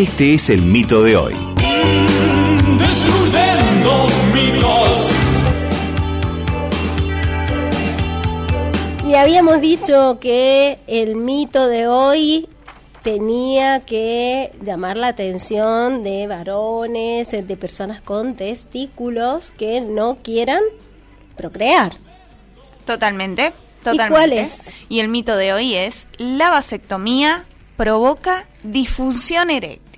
Este es el mito de hoy. Destruyendo mitos. Y habíamos dicho que el mito de hoy tenía que llamar la atención de varones, de personas con testículos que no quieran procrear. Totalmente, totalmente. ¿Y cuál es? Y el mito de hoy es la vasectomía provoca disfunción eréctil.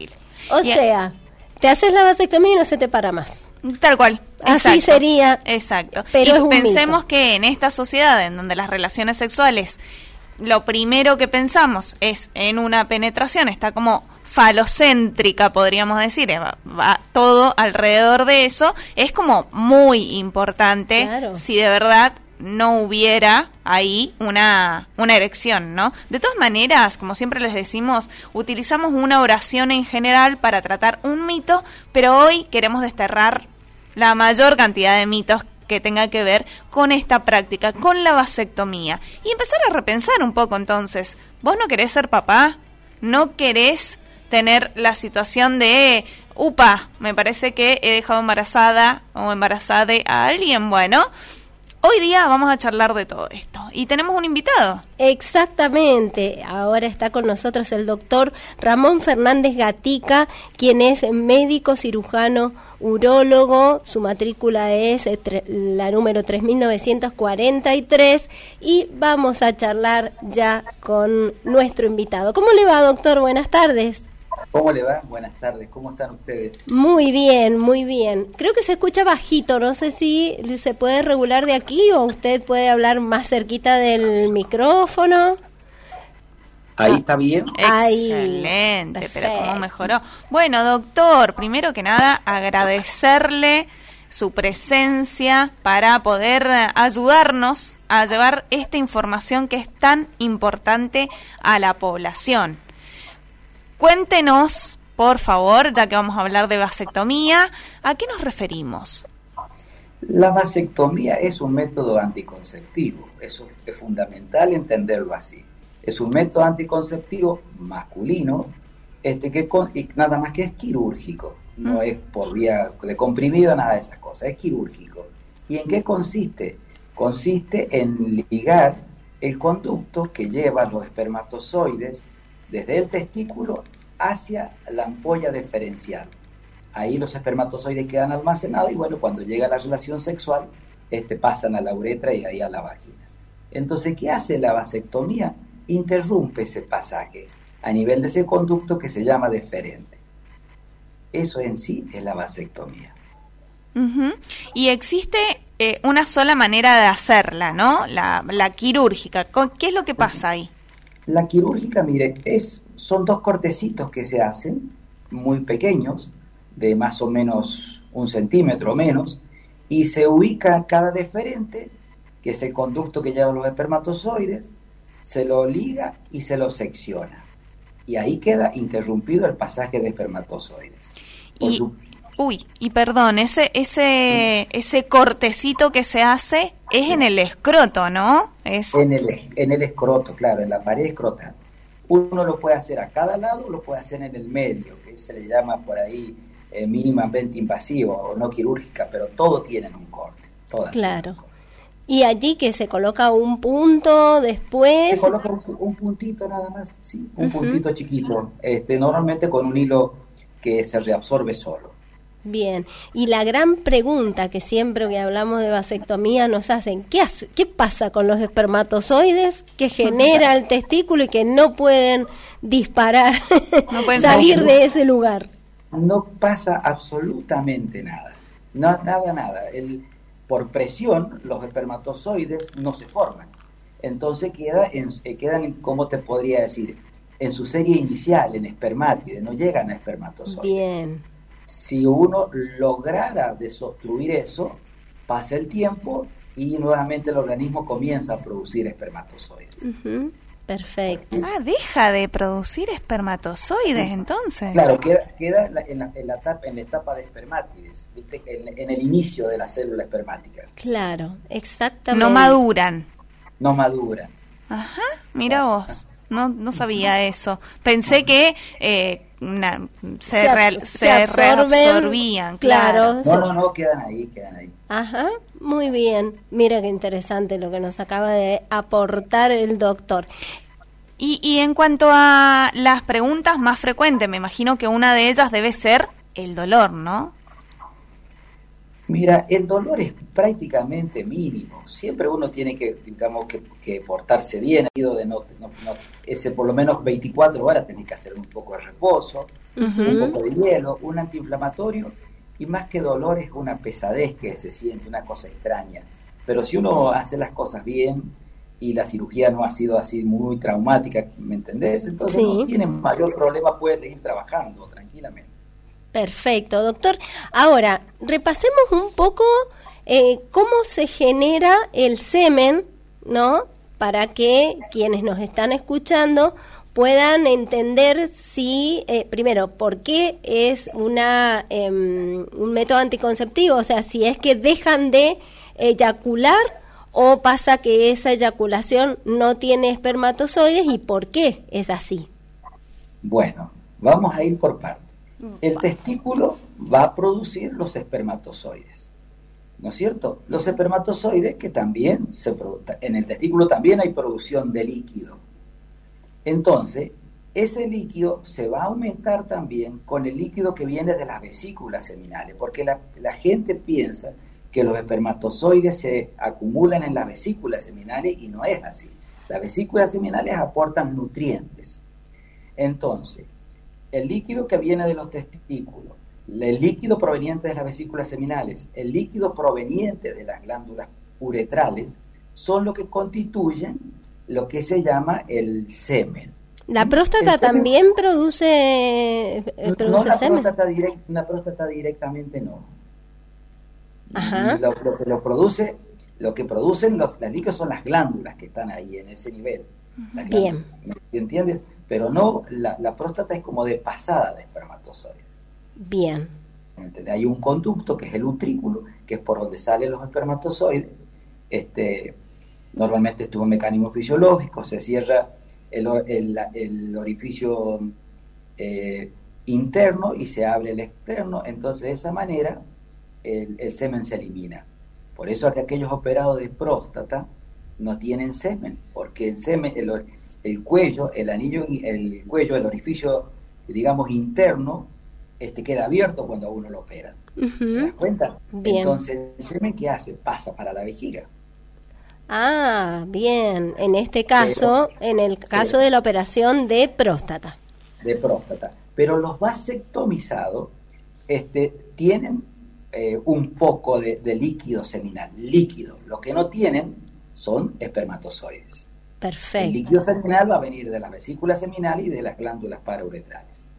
O sea, te haces la vasectomía y no se te para más. Tal cual. Así sería, Exacto. pero y es un pensemos mito. que en esta sociedad en donde las relaciones sexuales, lo primero que pensamos es en una penetración, está como falocéntrica, podríamos decir, eh, va, va todo alrededor de eso, es como muy importante Claro. si de verdad no hubiera ahí una, una erección, ¿no? De todas maneras, como siempre les decimos, utilizamos una oración en general para tratar un mito, pero hoy queremos desterrar la mayor cantidad de mitos que tenga que ver con esta práctica, con la vasectomía. Y empezar a repensar un poco entonces, ¿vos no querés ser papá? ¿No querés tener la situación de, upa, me parece que he dejado embarazada o embarazada a alguien? Bueno, hoy día vamos a charlar de todo esto. Y tenemos un invitado. Exactamente. Ahora está con nosotros el doctor Ramón Fernández Gatica, quien es médico cirujano urólogo. Su matrícula es eh, la número 3943 y vamos a charlar ya con nuestro invitado. ¿Cómo le va, doctor? Buenas tardes. ¿Cómo le va? Buenas tardes, ¿cómo están ustedes? Muy bien, muy bien. Creo que se escucha bajito, no sé si se puede regular de aquí o usted puede hablar más cerquita del micrófono. Ahí está bien. Ahí. Excelente, pero Perfecto. cómo mejoró. Bueno, doctor, primero que nada, agradecerle su presencia para poder ayudarnos a llevar esta información que es tan importante a la población. Cuéntenos, por favor, ya que vamos a hablar de vasectomía, ¿a qué nos referimos? La vasectomía es un método anticonceptivo, eso es fundamental entenderlo así. Es un método anticonceptivo masculino, este que con- y nada más que es quirúrgico, no Mm. es por vía de comprimido, nada de esas cosas, es quirúrgico. ¿Y en qué consiste? Consiste en ligar el conducto que lleva los espermatozoides desde el testículo hacia la ampolla deferencial. Ahí los espermatozoides quedan almacenados y bueno, cuando llega la relación sexual, este, pasan a la uretra y ahí a la vagina. Entonces, ¿qué hace la vasectomía? Interrumpe ese pasaje a nivel de ese conducto que se llama deferente. Eso en sí es la vasectomía. Y existe eh, una sola manera de hacerla, ¿no? La, la quirúrgica. ¿Con- ¿Qué es lo que pasa ahí? La quirúrgica, mire, es, son dos cortecitos que se hacen, muy pequeños, de más o menos un centímetro o menos, y se ubica cada deferente, que es el conducto que lleva los espermatozoides, se lo liga y se lo secciona. Y ahí queda interrumpido el pasaje de espermatozoides. Por Y, uy, y perdón, ese, ese, ese cortecito que se hace es en el escroto, ¿no? Es, En el, en el escroto, claro, en la pared escrotal. Uno lo puede hacer a cada lado, lo puede hacer en el medio, que se le llama por ahí eh, mínimamente invasivo o no quirúrgica, pero todo tienen un corte. Todas Claro. corte. Y allí que se coloca un punto después. Se coloca un, un puntito nada más, sí, un puntito chiquito, este, normalmente con un hilo que se reabsorbe solo. Bien. Y la gran pregunta que siempre que hablamos de vasectomía nos hacen, ¿qué, hace- qué pasa con los espermatozoides que genera el testículo y que no pueden disparar, No pueden salir de ese lugar? No pasa absolutamente nada, no, nada, nada. El, por presión, los espermatozoides no se forman. Entonces queda en, eh, quedan, ¿cómo te podría decir? En su serie inicial, en espermátide, no llegan a espermatozoides. Bien. Si uno lograra desobstruir eso, pasa el tiempo y nuevamente el organismo comienza a producir espermatozoides. Perfecto. ah, deja de producir espermatozoides entonces. Claro, queda, queda en, la, en, la, en la etapa, en la etapa de espermátides, ¿viste? En, en el inicio de la célula espermática. Claro, exactamente. No maduran. No maduran. Ajá, mira vos. No, no sabía eso. Pensé que eh, una, se, reabsorbían, claro. No, no, no, quedan ahí, quedan ahí. Ajá, muy bien. Mira qué interesante lo que nos acaba de aportar el doctor. Y, y en cuanto a las preguntas más frecuentes, me imagino que una de ellas debe ser el dolor, ¿no? Mira, el dolor es prácticamente mínimo. Siempre uno tiene que, digamos, que, portarse bien, de no, ese por lo menos 24 horas tenés que hacer un poco de reposo, un poco de hielo, un antiinflamatorio y más que dolor es una pesadez que se siente, una cosa extraña. Pero si uno hace las cosas bien y la cirugía no ha sido así muy traumática, ¿me entendés? Entonces no tiene mayor problema, puede seguir trabajando tranquilamente. Perfecto, doctor. Ahora, repasemos un poco eh, cómo se genera el semen, ¿no? Para que quienes nos están escuchando puedan entender si, eh, primero, por qué es una, em, un método anticonceptivo, o sea, si es que dejan de eyacular o pasa que esa eyaculación no tiene espermatozoides y por qué es así. Bueno, vamos a ir por partes. El testículo va a producir los espermatozoides. ¿No es cierto? Los espermatozoides que también se en el testículo también hay producción de líquido. Entonces, ese líquido se va a aumentar también con el líquido que viene de las vesículas seminales, porque la, la gente piensa que los espermatozoides se acumulan en las vesículas seminales y no es así. Las vesículas seminales aportan nutrientes. Entonces, el líquido que viene de los testículos, el líquido proveniente de las vesículas seminales, el líquido proveniente de las glándulas uretrales, son lo que constituyen lo que se llama el semen. ¿La próstata también produce, eh, produce no, semen? Próstata una próstata directamente no. Ajá. Lo, que lo produce, lo que producen los, las líquidos son las glándulas que están ahí en ese nivel. Bien. ¿Entiendes? pero no, la, próstata es como de pasada de espermatozoides. Bien. Hay un conducto que es el utrículo, que es por donde salen los espermatozoides. Este, normalmente esto es un mecanismo fisiológico, se cierra el, orificio eh, interno y se abre el externo, entonces de esa manera el, semen se elimina. Por eso aquellos operados de próstata no tienen semen, porque el semen, el, el cuello, el anillo, el cuello, el orificio, digamos, interno, este, queda abierto cuando uno lo opera. ¿Te das cuenta? Entonces, el semen que hace pasa para la vejiga. Ah, bien. En este caso, en el caso de la operación de próstata. De próstata. Pero los vasectomizados este, tienen eh, un poco de, de líquido seminal, líquido. Lo que no tienen son espermatozoides. Perfecto. El líquido seminal va a venir de las vesículas seminales y de las glándulas parauretrales.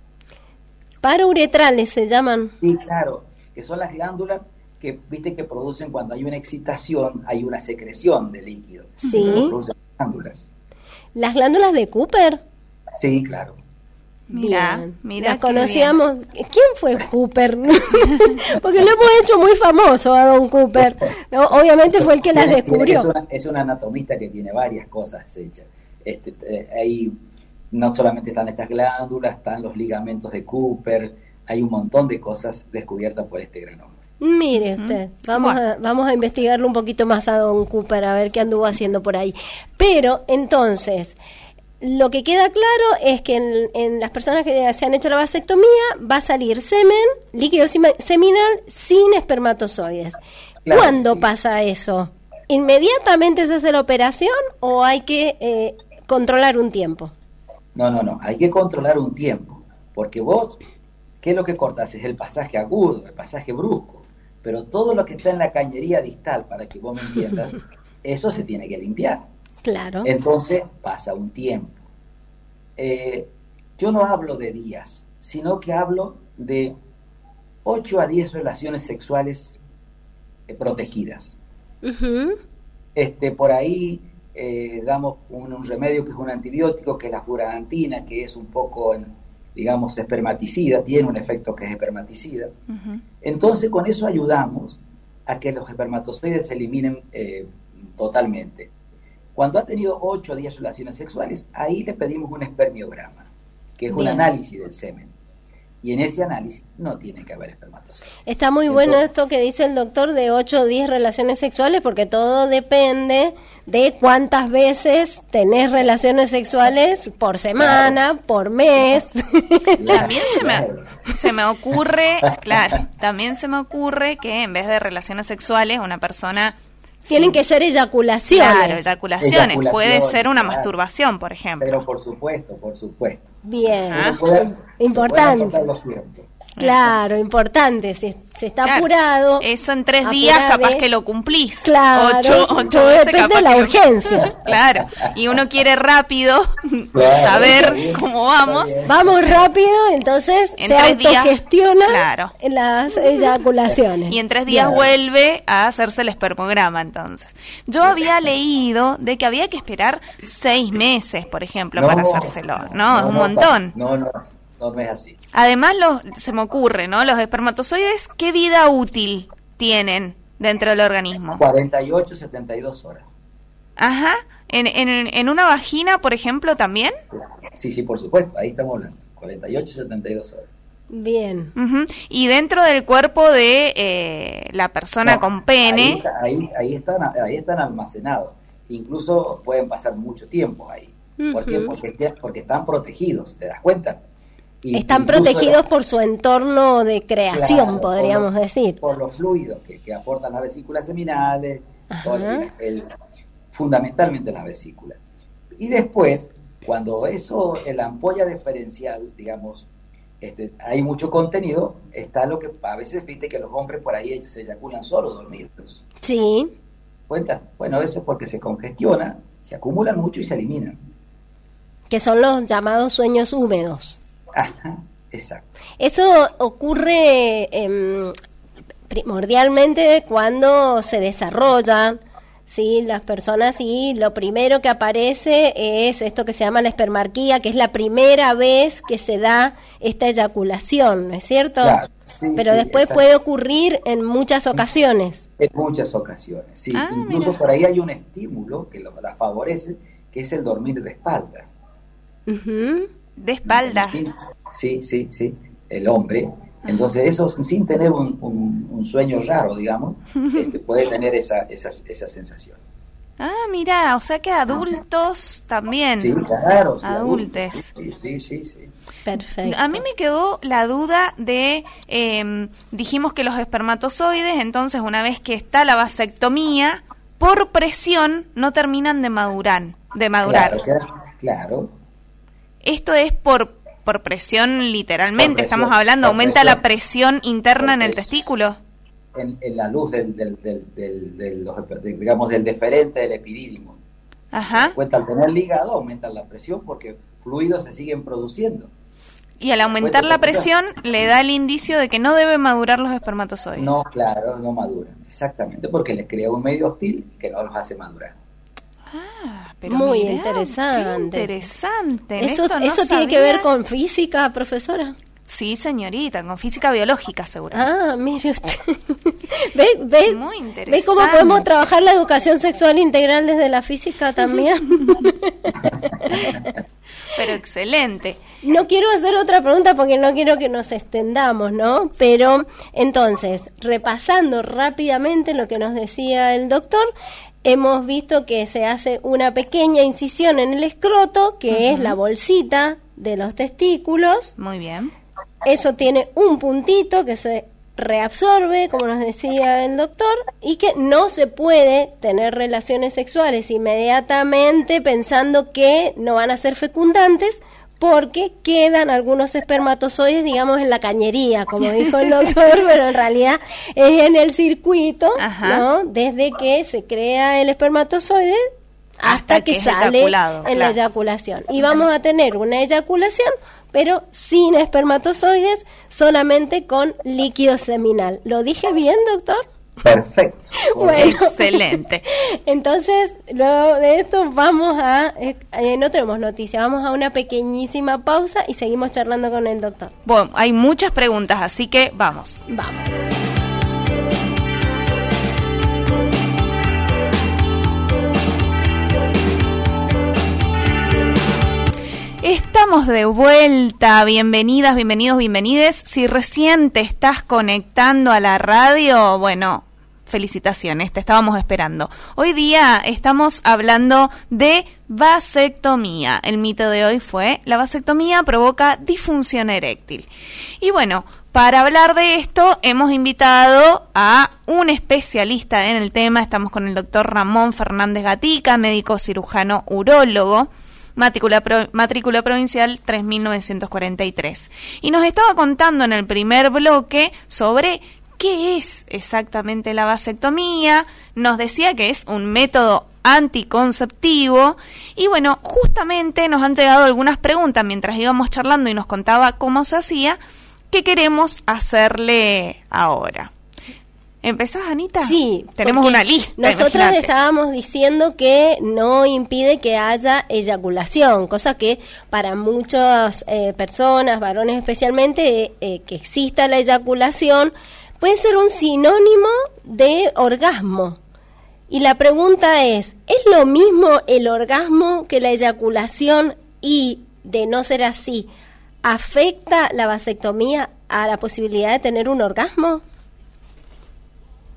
¿Parauretrales se llaman? Sí, claro, que son las glándulas que, viste, que producen cuando hay una excitación, hay una secreción de líquido. Sí. Producen las glándulas. ¿Las glándulas de Cooper? Sí, claro. Mira, mira. conocíamos. ¿Quién fue Cooper? Porque lo hemos hecho muy famoso a Don Cooper. Obviamente fue el que las descubrió. Es, un anatomista que tiene varias cosas hechas. Este, eh, ahí no solamente están estas glándulas, están los ligamentos de Cooper, hay un montón de cosas descubiertas por este gran hombre. Mire usted, vamos, a, vamos a investigarlo un poquito más a Don Cooper, a ver qué anduvo haciendo por ahí. Pero entonces, lo que queda claro es que en, las personas que se han hecho la vasectomía va a salir semen, líquido seminal sin espermatozoides. ¿Cuándo pasa eso? ¿Inmediatamente se hace la operación o hay que eh, controlar un tiempo? No, no, no, hay que controlar un tiempo, porque vos, ¿qué es lo que cortas? Es el pasaje agudo, el pasaje brusco, pero todo lo que está en la cañería distal, para que vos me entiendas, eso se tiene que limpiar. Claro. Entonces pasa un tiempo. Eh, yo no hablo de días, sino que hablo de 8 a 10 relaciones sexuales eh, protegidas. este, por ahí eh, damos un, remedio que es un antibiótico, que es la furadantina, que es un poco, digamos, espermaticida, tiene un efecto que es espermaticida. Entonces con eso ayudamos a que los espermatozoides se eliminen totalmente. Cuando ha tenido 8 o 10 relaciones sexuales, ahí le pedimos un espermiograma, que es un análisis del semen. Y en ese análisis no tiene que haber espermatozoides. Está muy bueno esto que dice el doctor de 8 o 10 relaciones sexuales porque todo depende de cuántas veces tenés relaciones sexuales por semana, por mes. También se me, se me ocurre, claro, también se me ocurre que en vez de relaciones sexuales una persona tienen que ser eyaculaciones. Claro, eyaculaciones. Puede ser una masturbación, por ejemplo. Pero por supuesto, por supuesto. Bien. Importante. Claro, importante. Si se está apurado. Eso en tres días capaz que lo cumplís. Claro. Ocho, ocho depende de la urgencia. claro. Y uno quiere rápido saber cómo vamos. Vamos rápido, entonces en se autogestiona claro. las eyaculaciones. Y en tres días vuelve a hacerse el espermograma, entonces. Yo había leído de que había que esperar seis meses, por ejemplo, para hacérselo. No, es un montón. No, no no, es así. Además, se me ocurre, ¿no? Los espermatozoides, ¿qué vida útil tienen dentro del organismo? 48, 72 horas. Ajá. ¿En, en, una vagina, por ejemplo, también? Sí, sí, por supuesto. Ahí estamos hablando. 48, 72 horas. Bien. Y dentro del cuerpo de eh, la persona con pene. Ahí, ahí, están, ahí están almacenados. Incluso pueden pasar mucho tiempo ahí. ¿Por qué? Porque, porque están protegidos, ¿te das cuenta? Están protegidos por su entorno de creación, podríamos decir. Por los fluidos que, aportan las vesículas seminales, fundamentalmente las vesículas. Y después, cuando eso, la ampolla diferencial, digamos, este, hay mucho contenido, está lo que a veces viste que los hombres por ahí se eyaculan solo dormidos. Sí. ¿Cuenta? Bueno, eso es porque se congestiona, se acumulan mucho y se eliminan. Que son los llamados sueños húmedos. Exacto. Eso ocurre em, primordialmente cuando se desarrollan ¿sí? las personas y lo primero que aparece es esto que se llama la espermarquía, que es la primera vez que se da esta eyaculación, ¿no es cierto? Pero después puede ocurrir en muchas ocasiones. En muchas ocasiones, sí. Ah, Incluso por ahí hay un estímulo que la favorece, que es el dormir de espalda. De espalda. Sí, sí, sí, el hombre. Entonces eso sin tener un, sueño raro, digamos, este, puede tener esa, esa, esa sensación. Ah, mira, o sea que adultos también. Sí, claro. adultos. Sí, sí, sí, Perfecto. A mí me quedó la duda de, em, dijimos que los espermatozoides, entonces una vez que está la vasectomía, por presión no terminan de madurar. De madurar. Claro, claro. Esto es por, por presión literalmente, estamos hablando, aumenta la presión interna en el testículo. En, la luz del, del, del, digamos, del deferente del epidídimo. Ajá. Cuenta al tener ligado aumenta la presión porque fluidos se siguen produciendo. Y al aumentar la presión le da el indicio de que no debe madurar los espermatozoides. No, claro, no maduran, exactamente, porque les crea un medio hostil que no los hace madurar. Ah, pero muy interesante. interesante. Eso, eso tiene que ver con física, profesora. Sí, señorita, con física biológica, seguro. Ah, mire usted. ¿Ve, ve, Muy interesante. ¿Ve cómo podemos trabajar la educación sexual integral desde la física también? Pero excelente. No quiero hacer otra pregunta porque no quiero que nos extendamos, ¿no? Pero entonces, repasando rápidamente lo que nos decía el doctor, hemos visto que se hace una pequeña incisión en el escroto, que es la bolsita de los testículos. Muy bien. Eso tiene un puntito que se reabsorbe, como nos decía el doctor, y que no se puede tener relaciones sexuales inmediatamente pensando que no van a ser fecundantes porque quedan algunos espermatozoides, digamos, en la cañería, como dijo el doctor, pero en realidad es en el circuito, ¿no? Desde que se crea el espermatozoide hasta, que, sale en la eyaculación. Y vamos a tener una eyaculación, pero sin espermatozoides, solamente con líquido seminal. ¿Lo dije bien, doctor? Perfecto. Bueno, excelente. Entonces, luego de esto vamos a, eh, eh, no tenemos noticias, vamos a una pequeñísima pausa y seguimos charlando con el doctor. Bueno, hay muchas preguntas, así que vamos. Vamos. Estamos de vuelta. Bienvenidas, bienvenidos, bienvenides. Si recién te estás conectando a la radio, bueno, felicitaciones, te estábamos esperando. Hoy día estamos hablando de vasectomía. El mito de hoy fue la vasectomía provoca disfunción eréctil. Y bueno, para hablar de esto hemos invitado a un especialista en el tema. Estamos con el doctor Ramón Fernández Gatica, médico cirujano urólogo matrícula, provincial 3943. Y nos estaba contando en el primer bloque sobre qué es exactamente la vasectomía, nos decía que es un método anticonceptivo y bueno, justamente nos han llegado algunas preguntas mientras íbamos charlando y nos contaba cómo se hacía, que queremos hacerle ahora. ¿Empezás, Anita? Sí. Tenemos una lista. Nosotros estábamos diciendo que no impide que haya eyaculación, cosa que para muchas eh, personas, varones especialmente, eh, que exista la eyaculación, puede ser un sinónimo de orgasmo. Y la pregunta es, ¿es lo mismo el orgasmo que la eyaculación y, de no ser así, afecta la vasectomía a la posibilidad de tener un orgasmo?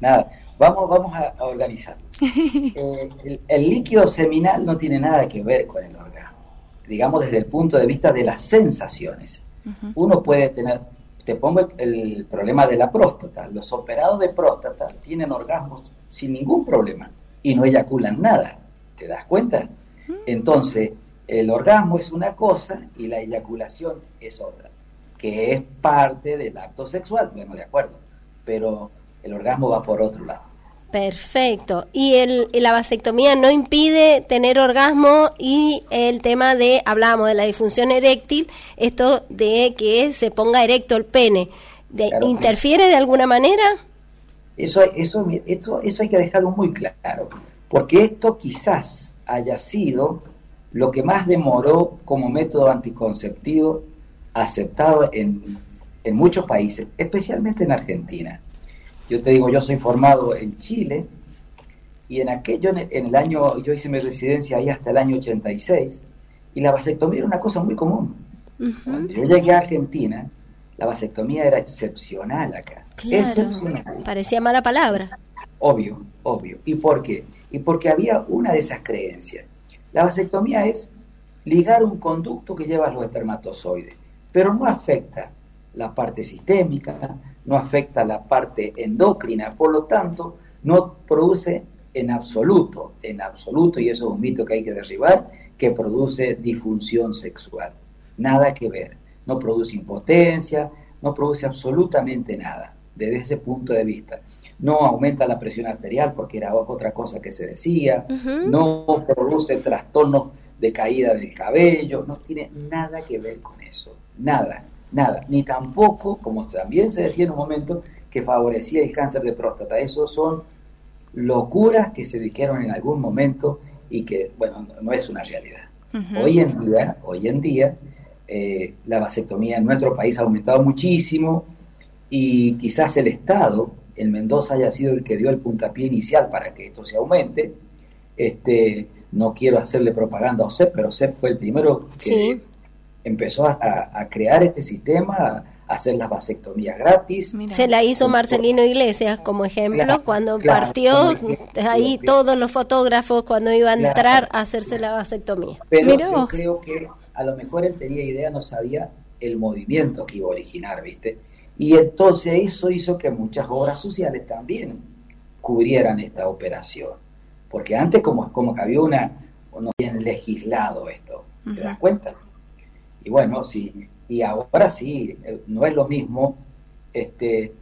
Nada, vamos, vamos a, organizar. Eh, el, líquido seminal no tiene nada que ver con el orgasmo, digamos desde el punto de vista de las sensaciones. Uno puede tener, te pongo el, problema de la próstata, los operados de próstata tienen orgasmos sin ningún problema y no eyaculan nada, ¿te das cuenta? Entonces, el orgasmo es una cosa y la eyaculación es otra, que es parte del acto sexual, bueno, de acuerdo, pero el orgasmo va por otro lado. Perfecto. Y el, la vasectomía no impide tener orgasmo y el tema de, hablábamos de la disfunción eréctil, esto de que se ponga erecto el pene, de, ¿interfiere de alguna manera? Eso, eso, esto, eso hay que dejarlo muy claro, porque esto quizás haya sido lo que más demoró como método anticonceptivo aceptado en, en muchos países, especialmente en Argentina. Yo te digo, yo soy formado en Chile y en aquello, en el año, yo hice mi residencia ahí hasta el año 86 y la vasectomía era una cosa muy común. Cuando yo llegué a Argentina, la vasectomía era excepcional acá. excepcional. Parecía mala palabra. Obvio, obvio. ¿Y por qué? Y porque había una de esas creencias. La vasectomía es ligar un conducto que lleva a los espermatozoides, pero no afecta la parte sistémica, no afecta la parte endocrina, por lo tanto, no produce en absoluto, en absoluto, y eso es un mito que hay que derribar, que produce disfunción sexual. Nada que ver. No produce impotencia, no produce absolutamente nada desde ese punto de vista. No aumenta la presión arterial porque era otra cosa que se decía, no produce trastornos de caída del cabello, no tiene nada que ver con eso, nada nada, ni tampoco, como también se decía en un momento, que favorecía el cáncer de próstata. Eso son locuras que se dijeron en algún momento y que, bueno, no, es una realidad. Hoy en día, hoy en día, eh, la vasectomía en nuestro país ha aumentado muchísimo y quizás el Estado, en Mendoza, haya sido el que dio el puntapié inicial para que esto se aumente. Este, no quiero hacerle propaganda a OSEP, pero OSEP fue el primero que, empezó a, crear este sistema, a hacer las vasectomías gratis. Se la hizo Marcelino Iglesias como ejemplo, cuando partió ahí todos los fotógrafos cuando iban a entrar a hacerse la vasectomía. Pero yo creo que a lo mejor él tenía idea, no sabía el movimiento que iba a originar, ¿viste? Y entonces eso hizo que muchas obras sociales también cubrieran esta operación. Porque antes como, como que había una, no bien legislado esto, ¿te das cuenta? Y bueno, sí, y ahora sí, eh, no es lo mismo, este,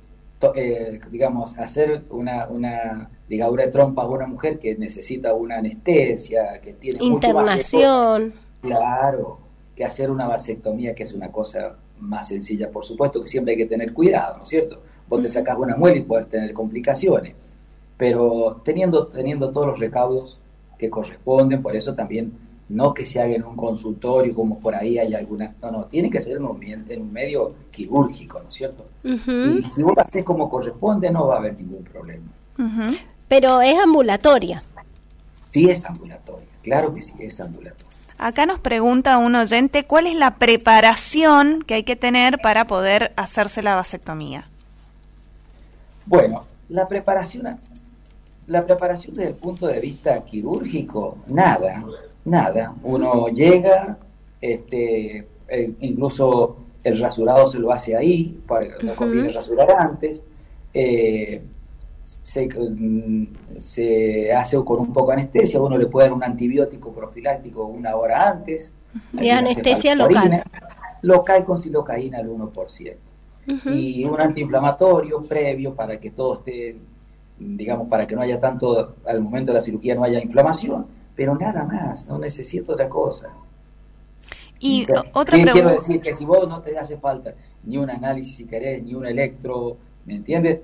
eh, digamos, hacer una, una ligadura de trompa a una mujer que necesita una anestesia, que tiene internación. claro, que hacer una vasectomía, que es una cosa más sencilla, por supuesto, que siempre hay que tener cuidado, ¿no es cierto? Vos te sacas una muela y puedes tener complicaciones, pero teniendo, teniendo todos los recaudos que corresponden, por eso también no que se haga en un consultorio como por ahí hay alguna, no, no, tiene que ser en un, en un medio quirúrgico, ¿no es cierto? Y si vos lo haces como corresponde no va a haber ningún problema. Pero es ambulatoria. Sí es ambulatoria, claro que sí es ambulatoria. Acá nos pregunta un oyente cuál es la preparación que hay que tener para poder hacerse la vasectomía. Bueno, la preparación, la preparación desde el punto de vista quirúrgico, nada, nada. Uno llega, este, incluso el rasurado se lo hace ahí, para, no conviene rasurar antes. Eh, mm, se, hace con un poco de anestesia, uno le puede dar un antibiótico profiláctico una hora antes. De anestesia local. Local con silocaína al 1%. Y un antiinflamatorio previo para que todo esté, digamos, para que no haya tanto, al momento de la cirugía no haya inflamación, pero nada más, no necesito otra cosa. Y otra pregunta. Quiero decir que si vos no te hace falta ni un análisis, si querés, ni un electro, ¿me entiendes?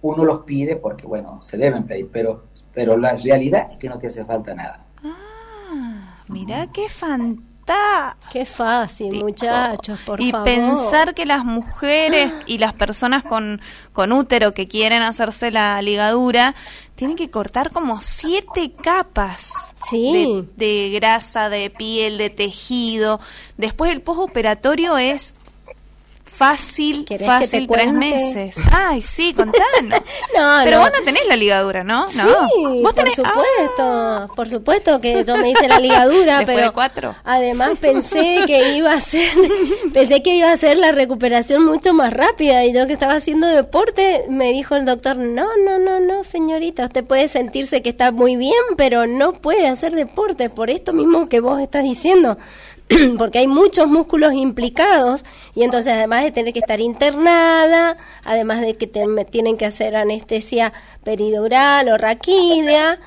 Uno los pide porque, bueno, se deben pedir, pero, pero la realidad es que no te hace falta nada. Ah, mira qué fantástico Qué fácil, muchachos, por y favor. Y pensar que las mujeres y las personas con, con útero que quieren hacerse la ligadura tienen que cortar como siete capas sí. de, de grasa, de piel, de tejido. Después el postoperatorio es fácil, fácil, tres meses. Ay, sí, contanos. no, Pero vos no tenés la ligadura, ¿no? Sí, ¿Vos tenés? por supuesto, por supuesto que yo me hice la ligadura, pero cuatro. además pensé que iba a ser, pensé que iba a ser la recuperación mucho más rápida y yo que estaba haciendo deporte me dijo el doctor, no, no, no, no, señorita, usted puede sentirse que está muy bien, pero no puede hacer deporte por esto mismo que vos estás diciendo. porque hay muchos músculos implicados y entonces además de tener que estar internada, además de que tienen que hacer anestesia peridural o raquídea,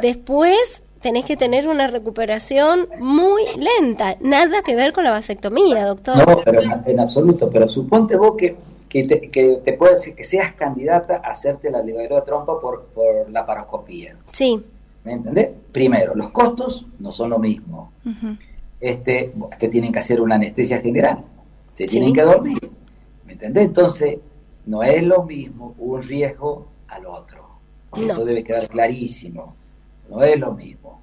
después tenés que tener una recuperación muy lenta, nada que ver con la vasectomía, doctor. No, pero en, absoluto, pero suponte vos que, que, te, que te decir que seas candidata a hacerte la ligadura de trompa por, por la paroscopía. Sí. ¿Me entendés? Primero, los costos no son lo mismo este, te tienen que hacer una anestesia general, te tienen que dormir. ¿Me entendés? Entonces, no es lo mismo un riesgo al otro. Eso debe quedar clarísimo. No es lo mismo.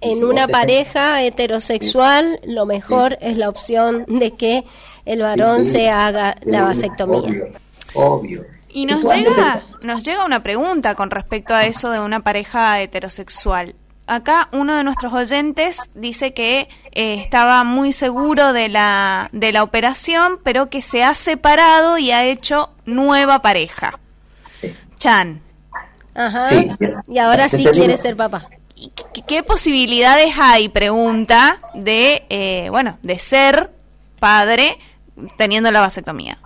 En una pareja heterosexual, lo mejor es la opción de que el varón se haga la vasectomía. Obvio. Y nos llega, nos llega una pregunta con respecto a eso de una pareja heterosexual acá uno de nuestros oyentes dice que eh, estaba muy seguro de la, de la operación, pero que se ha separado y ha hecho nueva pareja. Chan. Ajá. Y ahora sí quiere ser papá. qué, posibilidades hay, pregunta, de, eh, bueno, de ser padre teniendo la vasectomía?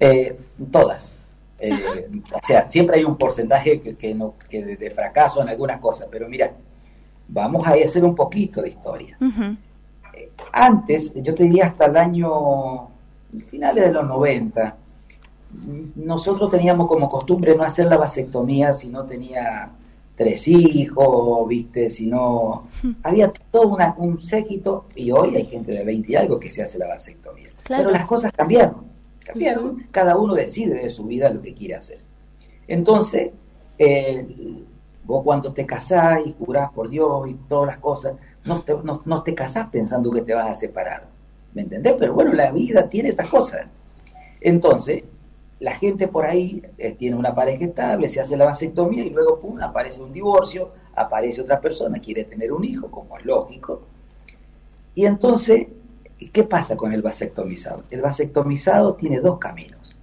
Eh, todas. Eh, o sea, siempre hay un porcentaje que, no, que de, fracaso en algunas cosas, pero mira, vamos a hacer un poquito de historia. Eh, antes, yo te diría hasta el año, finales de los 90, nosotros teníamos como costumbre no hacer la vasectomía si no tenía tres hijos, viste, si no... Había todo un séquito y hoy hay gente de 20 y algo que se hace la vasectomía. Pero las cosas cambiaron cambiaron, cada uno decide de su vida lo que quiere hacer. Entonces, vos cuando te casás y jurás por Dios y todas las cosas, no te, no, te casás pensando que te vas a separar, ¿me entendés? Pero bueno, la vida tiene estas cosas. Entonces, la gente por ahí eh, tiene una pareja estable, se hace la vasectomía y luego, pum, aparece un divorcio, aparece otra persona, quiere tener un hijo, como es lógico. Y entonces ¿Qué pasa con el vasectomizado? El vasectomizado tiene dos caminos.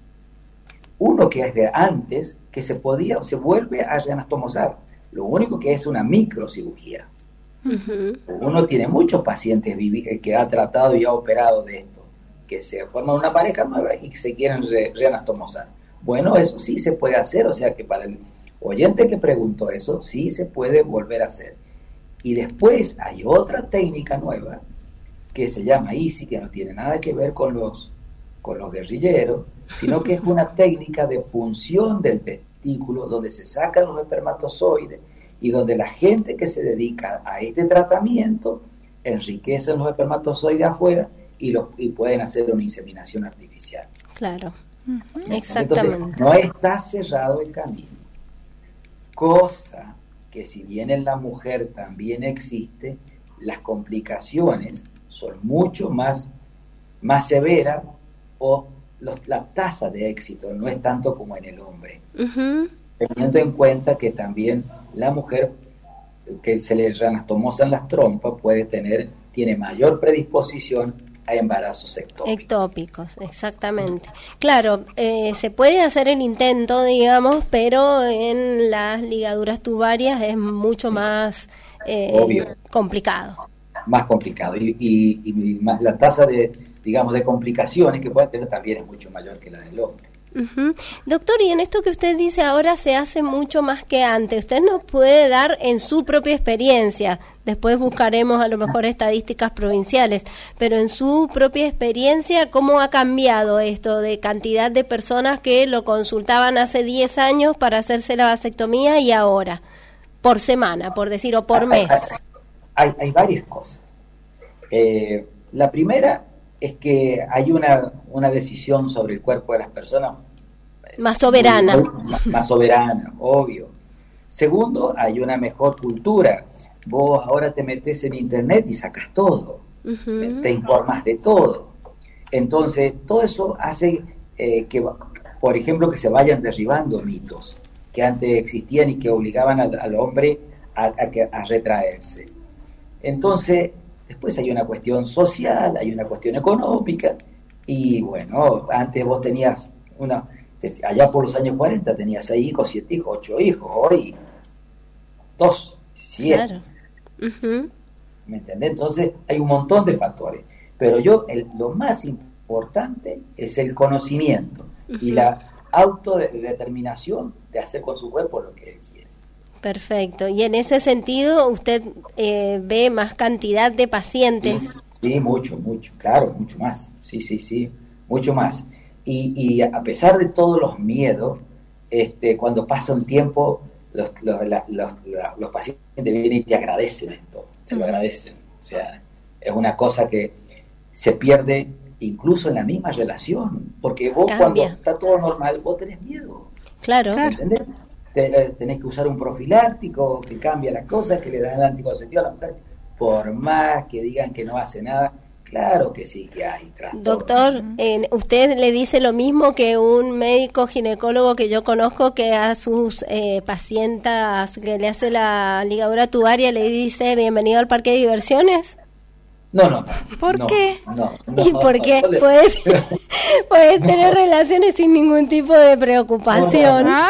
Uno que es de antes, que se podía o se vuelve a reanastomosar. Lo único que es una microcirugía. Uno tiene muchos pacientes que ha tratado y ha operado de esto, que se forman una pareja nueva y que se quieren reanastomosar. Bueno, eso sí se puede hacer, o sea que para el oyente que preguntó eso, sí se puede volver a hacer. Y después hay otra técnica nueva que se llama ISI, que no tiene nada que ver con los, con los guerrilleros, sino que es una técnica de punción del testículo donde se sacan los espermatozoides y donde la gente que se dedica a este tratamiento enriquecen los espermatozoides afuera y, los, y pueden hacer una inseminación artificial. Claro, exactamente. Entonces, no está cerrado el camino. Cosa que si bien en la mujer también existe, las complicaciones son mucho más, más severas o la tasa de éxito no es tanto como en el hombre. Teniendo en cuenta que también la mujer que se le anastomosan las trompas puede tener, tiene mayor predisposición a embarazos ectópicos. Ectópicos, exactamente. Claro, eh, se puede hacer el intento, digamos, pero en las ligaduras tubarias es mucho más eh, complicado. Más complicado. Y, y, más la tasa de, digamos, de complicaciones que puede tener también es mucho mayor que la del hombre. Doctor, y en esto que usted dice ahora se hace mucho más que antes. Usted nos puede dar en su propia experiencia, después buscaremos a lo mejor estadísticas provinciales, pero en su propia experiencia, ¿cómo ha cambiado esto de cantidad de personas que lo consultaban hace 10 años para hacerse la vasectomía y ahora? Por semana, por decir, o por mes. Hay, hay varias cosas. Eh, la primera es que hay una, una decisión sobre el cuerpo de las personas. Más soberana. más, soberana, obvio. Segundo, hay una mejor cultura. Vos ahora te metes en internet y sacas todo. Te informas de todo. Entonces, todo eso hace eh, que, por ejemplo, que se vayan derribando mitos que antes existían y que obligaban al, hombre a, a retraerse. Entonces, Después hay una cuestión social, hay una cuestión económica, y bueno, antes vos tenías una, allá por los años 40 tenías seis hijos, siete hijos, ocho hijos, hoy dos, siete. Claro. ¿Me entendés? Entonces hay un montón de factores, pero yo lo más importante es el conocimiento y la autodeterminación de hacer con su cuerpo lo que quiere. Perfecto. Y en ese sentido, ¿usted eh, ve más cantidad de pacientes? Sí, mucho, mucho, claro, mucho más. Sí, sí, sí, mucho más. Y, y a pesar de todos los miedos, este, cuando pasa un tiempo, los, los, los, pacientes vienen y te agradecen esto, te lo agradecen. O sea, es una cosa que se pierde incluso en la misma relación, porque vos cuando está todo normal, vos tenés miedo. Claro. ¿Entendés? Eh, tenés que usar un profiláctico que cambia las cosas, que le da el anticonceptivo a la mujer, por más que digan que no hace nada, claro que sí que hay trastorno. Doctor, usted le dice lo mismo que un médico ginecólogo que yo conozco que a sus eh, pacientes que le hace la ligadura tubaria le dice bienvenido al parque de diversiones. No, no. ¿Por qué? ¿Y por qué? Puedes, puedes tener relaciones sin ningún tipo de preocupación. Ah,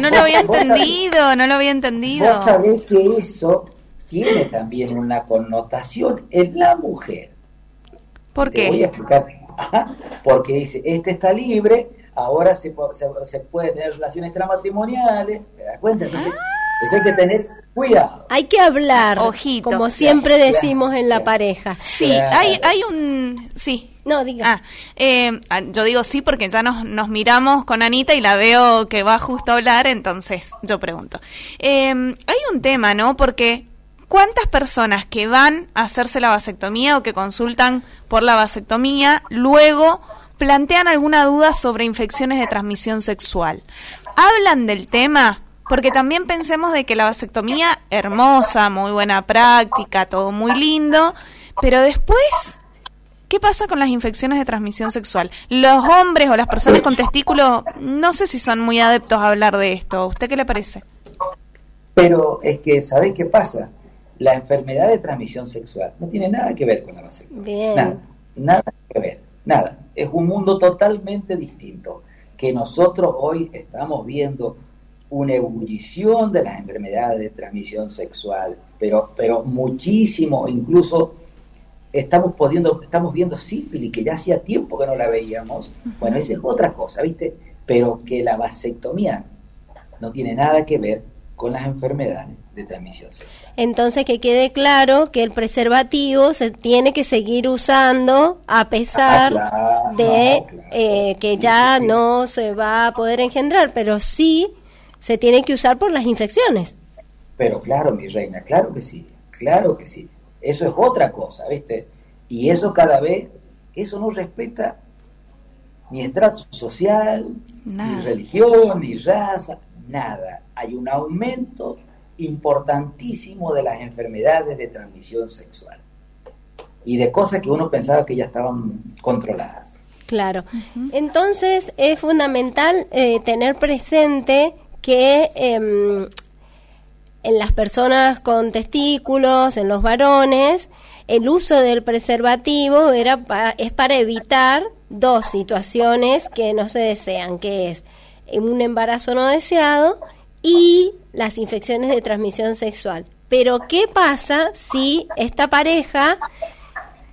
no lo había entendido, no lo había entendido. Vos sabés que eso tiene también una connotación en la mujer. ¿Por qué? Te voy a explicar. porque dice, este está libre, ahora se, se, puede tener relaciones extramatrimoniales, ¿te das cuenta? Entonces, ah hay que tener cuidado. Hay que hablar, Ojito. como siempre decimos en la pareja. Sí, hay, hay un... Sí. No, diga. Ah, eh, ah, yo digo sí porque ya nos, nos miramos con Anita y la veo que va justo a hablar, entonces yo pregunto. Eh, hay un tema, ¿no? Porque ¿cuántas personas que van a hacerse la vasectomía o que consultan por la vasectomía luego plantean alguna duda sobre infecciones de transmisión sexual? ¿Hablan del tema? Porque también pensemos de que la vasectomía, hermosa, muy buena práctica, todo muy lindo, pero después, ¿qué pasa con las infecciones de transmisión sexual? Los hombres o las personas con testículo, no sé si son muy adeptos a hablar de esto. ¿Usted qué le parece? Pero es que, ¿sabés qué pasa? La enfermedad de transmisión sexual no tiene nada que ver con la vasectomía. Nada, nada que ver, nada. Es un mundo totalmente distinto que nosotros hoy estamos viendo una ebullición de las enfermedades de transmisión sexual, pero, pero muchísimo, incluso estamos, pudiendo, estamos viendo sífilis, que ya hacía tiempo que no la veíamos. Bueno, esa es otra cosa, ¿viste? Pero que la vasectomía no tiene nada que ver con las enfermedades de transmisión sexual. Entonces que quede claro que el preservativo se tiene que seguir usando a pesar ah, de eh, que ya no se va a poder engendrar, pero sí se tiene que usar por las infecciones. Pero claro, mi reina, claro que sí, claro que sí. Eso es otra cosa, ¿viste? Y eso cada vez, eso no respeta ni estrato social, ni religión, ni raza, nada. Hay un aumento importantísimo de las enfermedades de transmisión sexual y de cosas que uno pensaba que ya estaban controladas. Claro. Entonces es fundamental eh, tener presente que em, en las personas con testículos, en los varones, el uso del preservativo era es para evitar dos situaciones que no se desean, que es un embarazo no deseado y las infecciones de transmisión sexual. Pero ¿qué pasa si esta pareja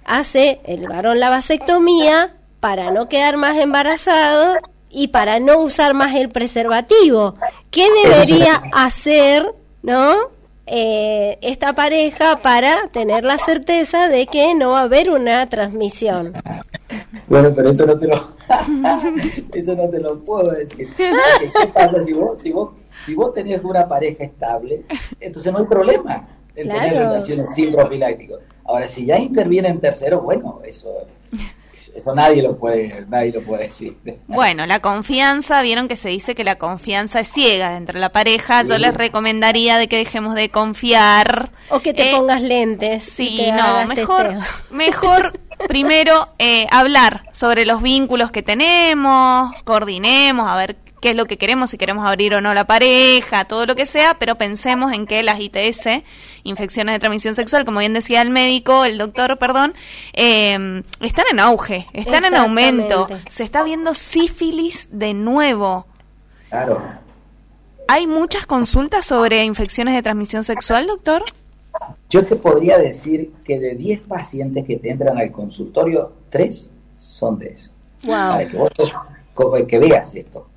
hace el varón la vasectomía para no quedar más embarazado y para no usar más el preservativo? ¿Qué debería hacer, no? Eh, esta pareja para tener la certeza de que no va a haber una transmisión. Bueno, pero eso no te lo, eso no te lo puedo decir. ¿Qué pasa si vos, si vos, si vos tenés una pareja estable? Entonces no hay problema en tener relaciones sin profiláctico. Ahora, si ya interviene en tercero, bueno, eso eso nadie lo puede, nadie lo puede decir. Bueno, la confianza, vieron que se dice que la confianza es ciega dentro de la pareja. Yo les recomendaría de que dejemos de confiar. O que te eh, pongas lentes. Sí, no, mejor, mejor primero eh, hablar sobre los vínculos que tenemos, coordinemos, a ver qué es lo que queremos, si queremos abrir o no la pareja, todo lo que sea, pero pensemos en que las ITS, infecciones de transmisión sexual, como bien decía el médico, el doctor, perdón, eh, están en auge, están en aumento. Se está viendo sífilis de nuevo. Claro. ¿Hay muchas consultas sobre infecciones de transmisión sexual, doctor? Yo te podría decir que de 10 pacientes que te entran al consultorio, 3 son de eso. Wow. Para que, vos, que veas esto.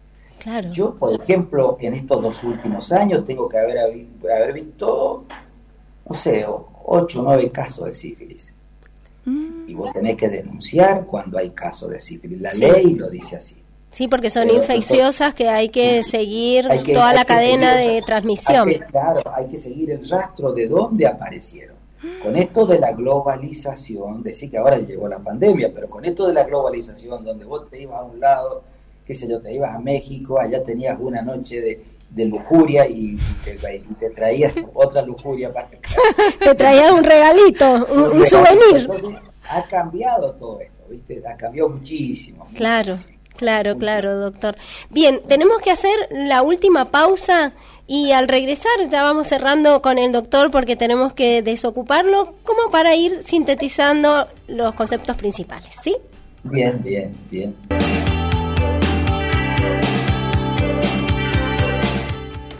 Yo, por ejemplo, en estos dos últimos años tengo que haber, haber visto, no sé, ocho o nueve casos de sífilis. Mm. Y vos tenés que denunciar cuando hay casos de sífilis. La ley lo dice así. Sí, porque son infecciosas que hay que seguir toda la cadena de transmisión. claro, hay que seguir el rastro de dónde aparecieron. Con esto de la globalización, decir que ahora llegó la pandemia, pero con esto de la globalización, donde vos te ibas a un lado qué sé yo, te ibas a México, allá tenías una noche de, lujuria y te, traías otra lujuria para Te traías un regalito, un, souvenir. Entonces, ha cambiado todo esto, ¿viste? Ha cambiado muchísimo. Claro. Claro, claro, doctor. Bien, tenemos que hacer la última pausa y al regresar ya vamos cerrando con el doctor porque tenemos que desocuparlo como para ir sintetizando los conceptos principales, ¿sí? Bien, bien, bien.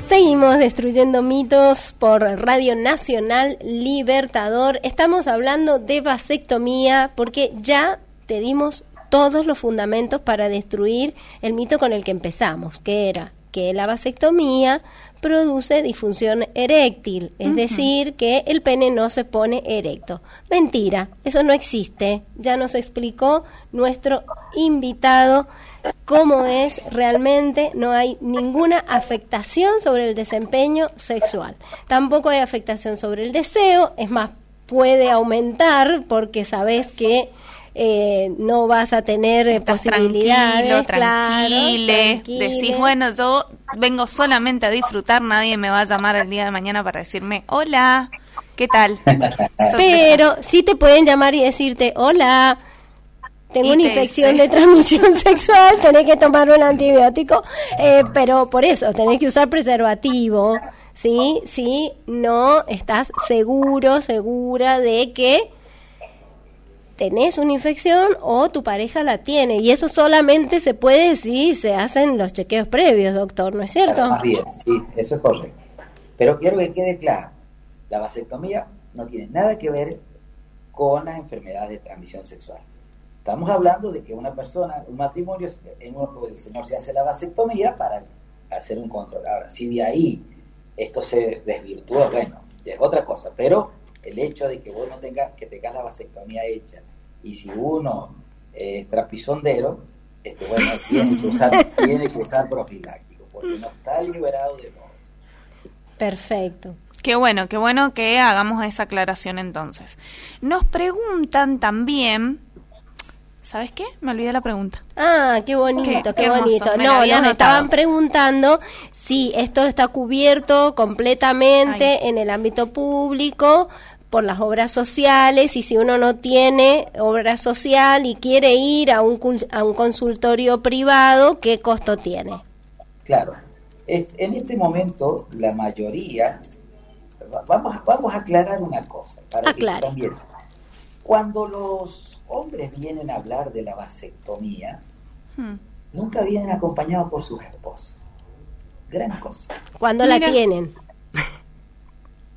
Seguimos destruyendo mitos por Radio Nacional Libertador. Estamos hablando de vasectomía porque ya te dimos todos los fundamentos para destruir el mito con el que empezamos, que era que la vasectomía produce disfunción eréctil, es decir, que el pene no se pone erecto. Mentira, eso no existe. Ya nos explicó nuestro invitado cómo es realmente, no hay ninguna afectación sobre el desempeño sexual. Tampoco hay afectación sobre el deseo, es más, puede aumentar porque sabes que eh, no vas a tener eh, posibilidades. Tranquilo, Decís, bueno, yo vengo solamente a disfrutar, nadie me va a llamar el día de mañana para decirme, hola, ¿qué tal? Pero sí te pueden llamar y decirte, hola, tengo una infección de transmisión sexual, tenés que tomar un antibiótico, eh, pero por eso tenés que usar preservativo, ¿sí? Si no estás seguro, segura de que tenés una infección o tu pareja la tiene. Y eso solamente se puede si se hacen los chequeos previos, doctor, ¿no es cierto? Más bien, sí, eso es correcto. Pero quiero que quede claro, la vasectomía no tiene nada que ver con las enfermedades de transmisión sexual. Estamos hablando de que una persona, un matrimonio, en el señor se hace la vasectomía para hacer un control. Ahora, si de ahí esto se desvirtúa, bueno, es otra cosa. Pero el hecho de que vos no tengas, que tengas la vasectomía hecha, y si uno es trapisondero, este, bueno, tiene que usar, tiene que usar profiláctico, porque no está liberado de nuevo. Perfecto. Qué bueno, qué bueno que hagamos esa aclaración entonces. Nos preguntan también ¿Sabes qué? Me olvidé la pregunta. Ah, qué bonito, Qué- qué, qué hermoso, bonito. No, nos estaban preguntando si esto está cubierto completamente en el ámbito público por las obras sociales y si uno no tiene obra social y quiere ir a un, cul- a un consultorio privado, ¿qué costo tiene? Claro. En este momento, la mayoría, va- vamos, vamos a aclarar una cosa. Para Aclare. que también, cuando los hombres vienen a hablar de la vasectomía, Hmm. nunca vienen acompañados por sus esposas. Gran cosa. ¿Cuándo Mira. la tienen?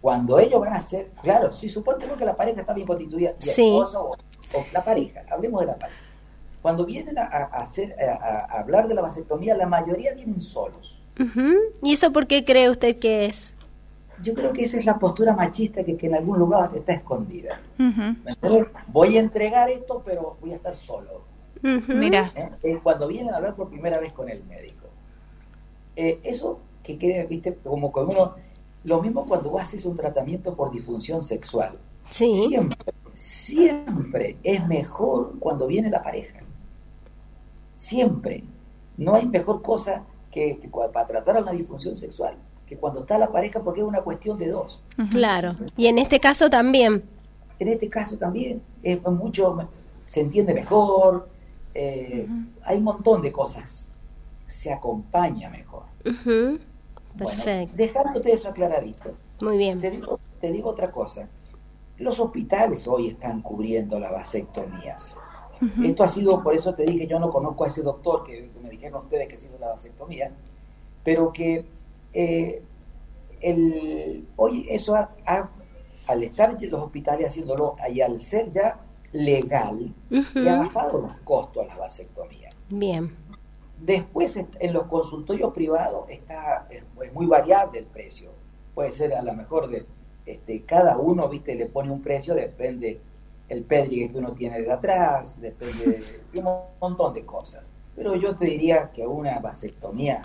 Cuando ellos van a hacer, claro, si suponemos que la pareja está bien constituida, y Sí. esposa o, o la pareja, hablemos de la pareja. Cuando vienen a, a hacer, a, hablar de la vasectomía, la mayoría vienen solos. ¿Y eso por qué cree usted que es? Yo creo que esa es la postura machista que, que en algún lugar está escondida. Voy a entregar esto, pero voy a estar solo. Mira. ¿eh? Eh, Cuando vienen a hablar por primera vez con el médico. Eh, eso que quede, viste, como con uno. Lo mismo cuando haces un tratamiento por disfunción sexual. Sí. Siempre, siempre es mejor cuando viene la pareja. Siempre. No hay mejor cosa que, que para tratar a una disfunción sexual que cuando está la pareja porque es una cuestión de dos. Claro. Y en este caso también. En este caso también es mucho, se entiende mejor, eh, hay un montón de cosas, se acompaña mejor. Ujú. Bueno, Perfecto. dejándote eso aclaradito, Muy bien. te digo, te digo otra cosa. Los hospitales hoy están cubriendo las vasectomías. Esto ha sido, por eso te dije, yo no conozco a ese doctor que, que me dijeron ustedes que se hizo la vasectomía, pero que eh, el, hoy eso ha- ha- al estar los hospitales haciéndolo y al ser ya legal, le ha bajado los costos a la vasectomía. Bien. Después en los consultorios privados está es, es muy variable el precio. Puede ser a lo mejor de este, cada uno, viste, le pone un precio, depende el pedrigue que uno tiene de atrás, depende de un montón de cosas. Pero yo te diría que una vasectomía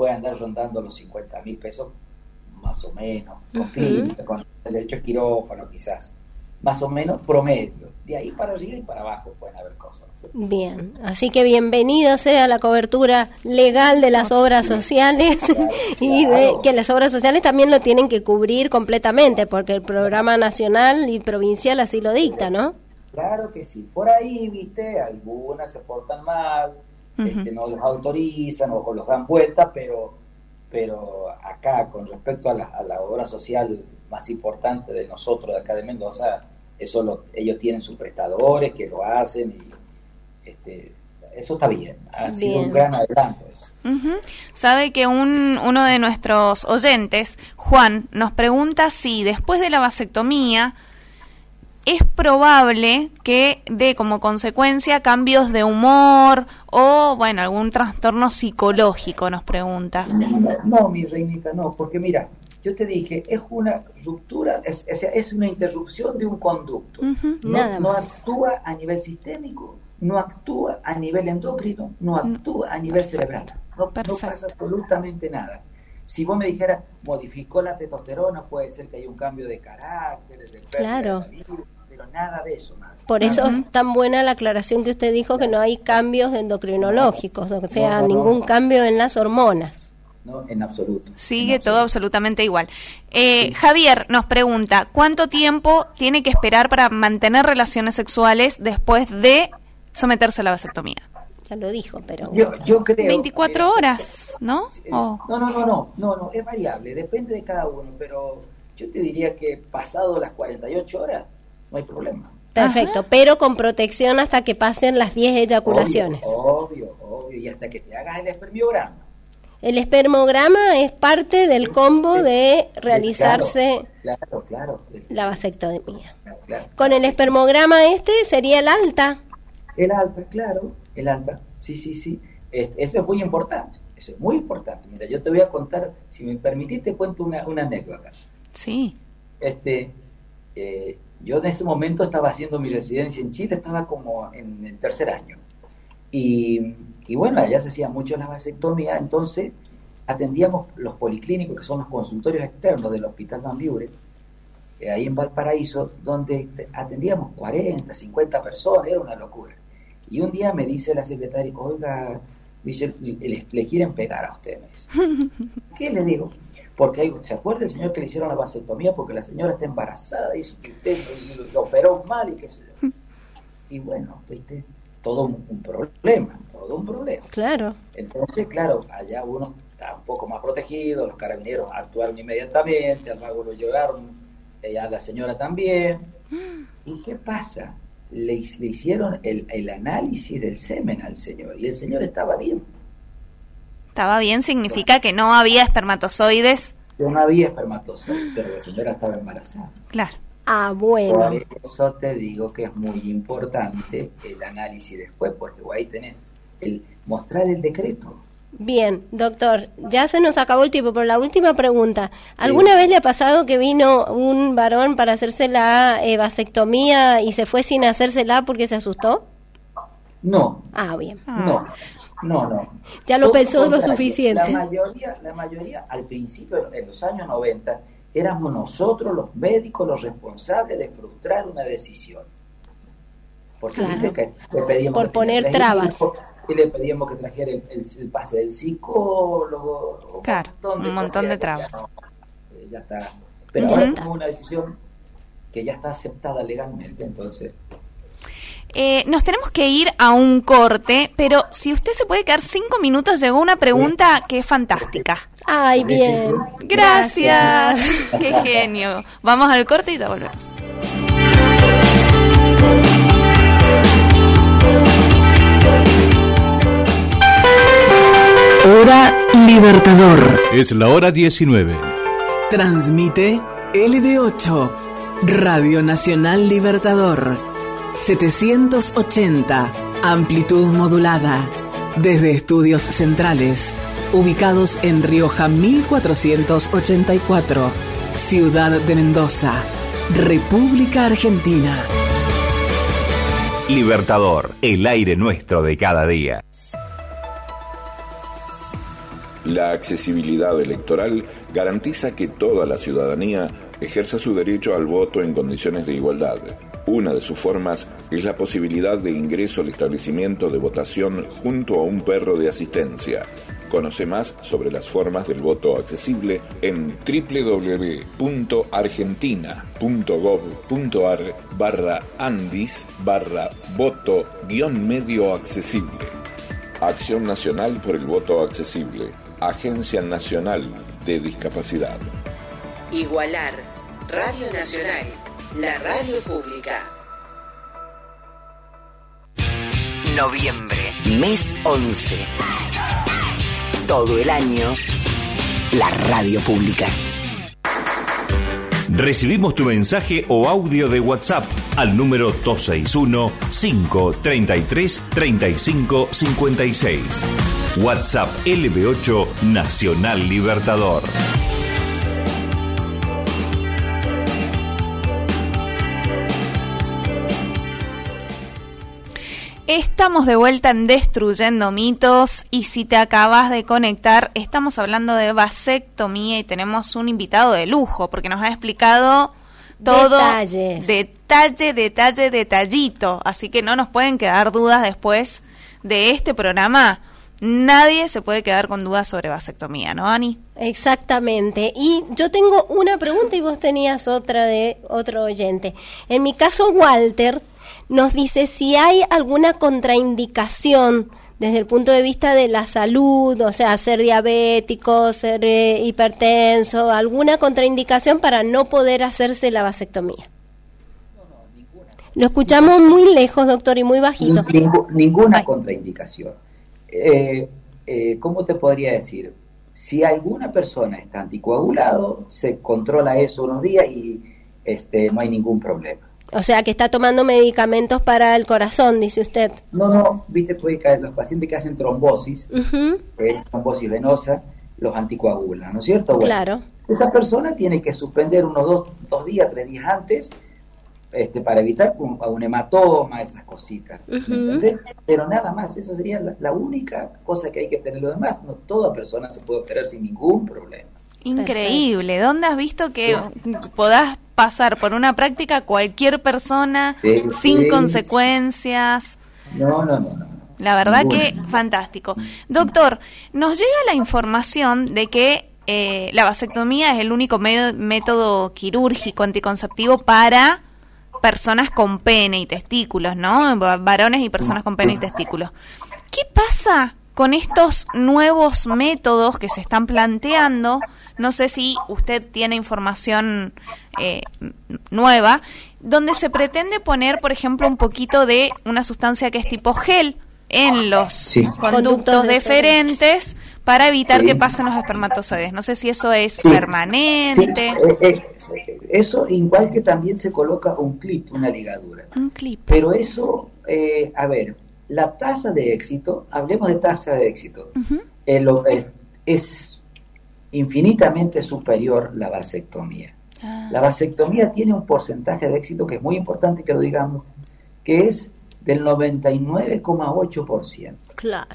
puede andar rondando los 50 mil pesos, más o menos, con clínica, con el derecho a quirófano quizás, más o menos promedio. De ahí para arriba y para abajo pueden haber cosas. Bien, así que bienvenido sea la cobertura legal de las obras sociales y de que las obras sociales también lo tienen que cubrir completamente porque el programa nacional y provincial así lo dicta, ¿no? Claro que sí. Por ahí, viste, algunas se portan mal, este, no los autorizan o los dan vuelta, pero, pero acá, con respecto a la, a la obra social más importante de nosotros de acá de Mendoza, eso lo- ellos tienen sus prestadores que lo hacen y este, eso está bien. Ha sido un gran adelanto eso. Ujú. Sabe que un, uno de nuestros oyentes, Juan, nos pregunta si después de la vasectomía es probable que dé como consecuencia cambios de humor o, bueno, algún trastorno psicológico, nos pregunta. No, no, mi reinita, no, porque mira, yo te dije, es una ruptura, es, es, es una interrupción de un conducto. No, Nada no más. actúa a nivel sistémico, no actúa a nivel endocrino, no actúa a nivel cerebral. No, no pasa absolutamente nada. Si vos me dijeras, modificó la testosterona, puede ser que haya un cambio de carácter, de pérdida Claro. de libido, pero nada de eso, nada. Por eso es tan buena la aclaración que usted dijo que no hay cambios endocrinológicos, o sea, No, no, no. ningún cambio en las hormonas. No, en absoluto. Sigue En todo absolutamente igual. Eh, Javier nos pregunta, ¿cuánto tiempo tiene que esperar para mantener relaciones sexuales después de someterse a la vasectomía? Ya lo dijo, pero Yo, yo creo 24 que- horas, ¿no? Eh, Oh. No, no, no, no, no, no, es variable, depende de cada uno, pero yo te diría que pasado las 48 horas no hay problema. perfecto, pero con protección hasta que pasen las 10 eyaculaciones. Obvio, obvio, obvio, y hasta que te hagas el espermiograma. El espermograma es parte del combo de realizarse Claro, claro, claro. la vasectomía. claro, claro. Con el espermograma este sería el alta. El alta, claro, el alta, sí, sí, sí. Es- eso es muy importante, eso es muy importante. Mira, yo te voy a contar, si me permitís, te cuento una, una anécdota. Sí. Este, eh, yo en ese momento estaba haciendo mi residencia en Chile, estaba como en el tercer año. Y, y bueno, allá se hacía mucho la vasectomía, entonces atendíamos los policlínicos, que son los consultorios externos del Hospital Mambiure, eh, ahí en Valparaíso, donde te- atendíamos 40, 50 personas, era una locura. Y un día me dice la secretaria, oiga, le, le quieren pegar a usted. ¿Qué le digo? Porque hay, ¿se acuerda el señor que le hicieron la vasectomía porque la señora está embarazada y usted lo operó mal y qué sé yo? Y bueno, viste, todo un, un problema, todo un problema. Claro. Entonces, claro, allá uno está un poco más protegido, los carabineros actuaron inmediatamente, al mago lo llevaron, eh, a la señora también. ¿Y qué pasa? Le, le hicieron el, el análisis del semen al señor y el señor estaba bien. Estaba bien, significa que no había espermatozoides. No había espermatozoides, pero la señora estaba embarazada. Claro. Ah, bueno. Por eso te digo que es muy importante el análisis después, porque ahí tenés el mostrar el decreto. Bien, doctor, ya se nos acabó el tiempo, pero la última pregunta. ¿Alguna vez le ha pasado que vino un varón para hacerse la eh, vasectomía y se fue sin hacérsela porque se asustó? No, Ah, bien. no, no, no. Ya lo Todo pensó lo suficiente. La mayoría, la mayoría, al principio, en los años 90, éramos nosotros los médicos los responsables de frustrar una decisión. Porque Claro. que Por poner trabas. Le pedíamos que trajera el, el- el pase del psicólogo. un Claro, un montón de trabas. Ya, no, eh, ya está. Pero Ya ahora está. es una decisión que ya está aceptada legalmente, entonces. Eh, nos tenemos que ir a un corte, pero si usted se puede quedar cinco minutos, llegó una pregunta que es fantástica. Ay, bien. sí. Gracias. Qué genio. Vamos al corte y ya volvemos. Hora Libertador. Es la hora 19. Transmite LB8, Radio Nacional Libertador. 780, amplitud modulada. Desde estudios centrales, ubicados en Rioja 1484, Ciudad de Mendoza, República Argentina. Libertador, el aire nuestro de cada día. La accesibilidad electoral garantiza que toda la ciudadanía ejerza su derecho al voto en condiciones de igualdad. Una de sus formas es la posibilidad de ingreso al establecimiento de votación junto a un perro de asistencia. Conoce más sobre las formas del voto accesible en www.argentina.gov.ar barra andis barra voto guion medio accesible. Acción Nacional por el Voto Accesible. Agencia Nacional de Discapacidad. Igualar. Radio Nacional. La radio pública. Noviembre, mes 11. Todo el año, la radio pública. Recibimos tu mensaje o audio de WhatsApp al número 261-533-3556. WhatsApp LB8 Nacional Libertador. Estamos de vuelta en Destruyendo Mitos y si te acabas de conectar, estamos hablando de vasectomía y tenemos un invitado de lujo porque nos ha explicado todo Detalles. detalle, detalle, detallito. Así que no nos pueden quedar dudas después de este programa. Nadie se puede quedar con dudas sobre vasectomía, ¿no, Ani? Exactamente. Y yo tengo una pregunta y vos tenías otra de otro oyente. En mi caso, Walter nos dice si hay alguna contraindicación desde el punto de vista de la salud, o sea, ser diabético, ser eh, hipertenso, alguna contraindicación para no poder hacerse la vasectomía. Lo escuchamos muy lejos, doctor, y muy bajito. Ningú- ninguna Ay. contraindicación. Eh, eh, ¿Cómo te podría decir? Si alguna persona está anticoagulado, se controla eso unos días y este, no hay ningún problema. O sea, que está tomando medicamentos para el corazón, dice usted. No, no, viste, puede caer los pacientes que hacen trombosis, eh, trombosis venosa, los anticoagulan, ¿no es cierto? Bueno, Claro. Esa persona tiene que suspender unos dos, dos días, tres días antes, este, para evitar un, un hematoma, esas cositas. ¿me Ujú. entendés? Pero nada más, eso sería la, la única cosa que hay que tener. Lo demás, no, toda persona se puede operar sin ningún problema. Increíble. ¿Dónde has visto que podás pasar por una práctica cualquier persona Sí, sin sí. consecuencias? No, no, no, no. La verdad que fantástico. Doctor, nos llega la información de que eh, la vasectomía es el único método quirúrgico anticonceptivo para personas con pene y testículos, ¿no? Va- Varones y personas con pene y testículos. ¿Qué pasa con estos nuevos métodos que se están planteando? No sé si usted tiene información eh, nueva, donde se pretende poner, por ejemplo, un poquito de una sustancia que es tipo gel en los Sí. conductos Conductos deferentes para evitar Sí. que pasen los espermatozoides. No sé si eso es Sí. permanente. Sí, eh, eh, eso igual que también se coloca un clip, una ligadura. Un clip. Pero eso, eh, a ver, la tasa de éxito, hablemos de tasa de éxito, eh, lo- es, es infinitamente superior la vasectomía. Ah. La vasectomía tiene un porcentaje de éxito que es muy importante que lo digamos, que es del 99,8%. Claro.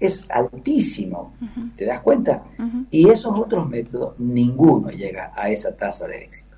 Es altísimo, ¿te das cuenta? Y esos otros métodos, ninguno llega a esa tasa de éxito.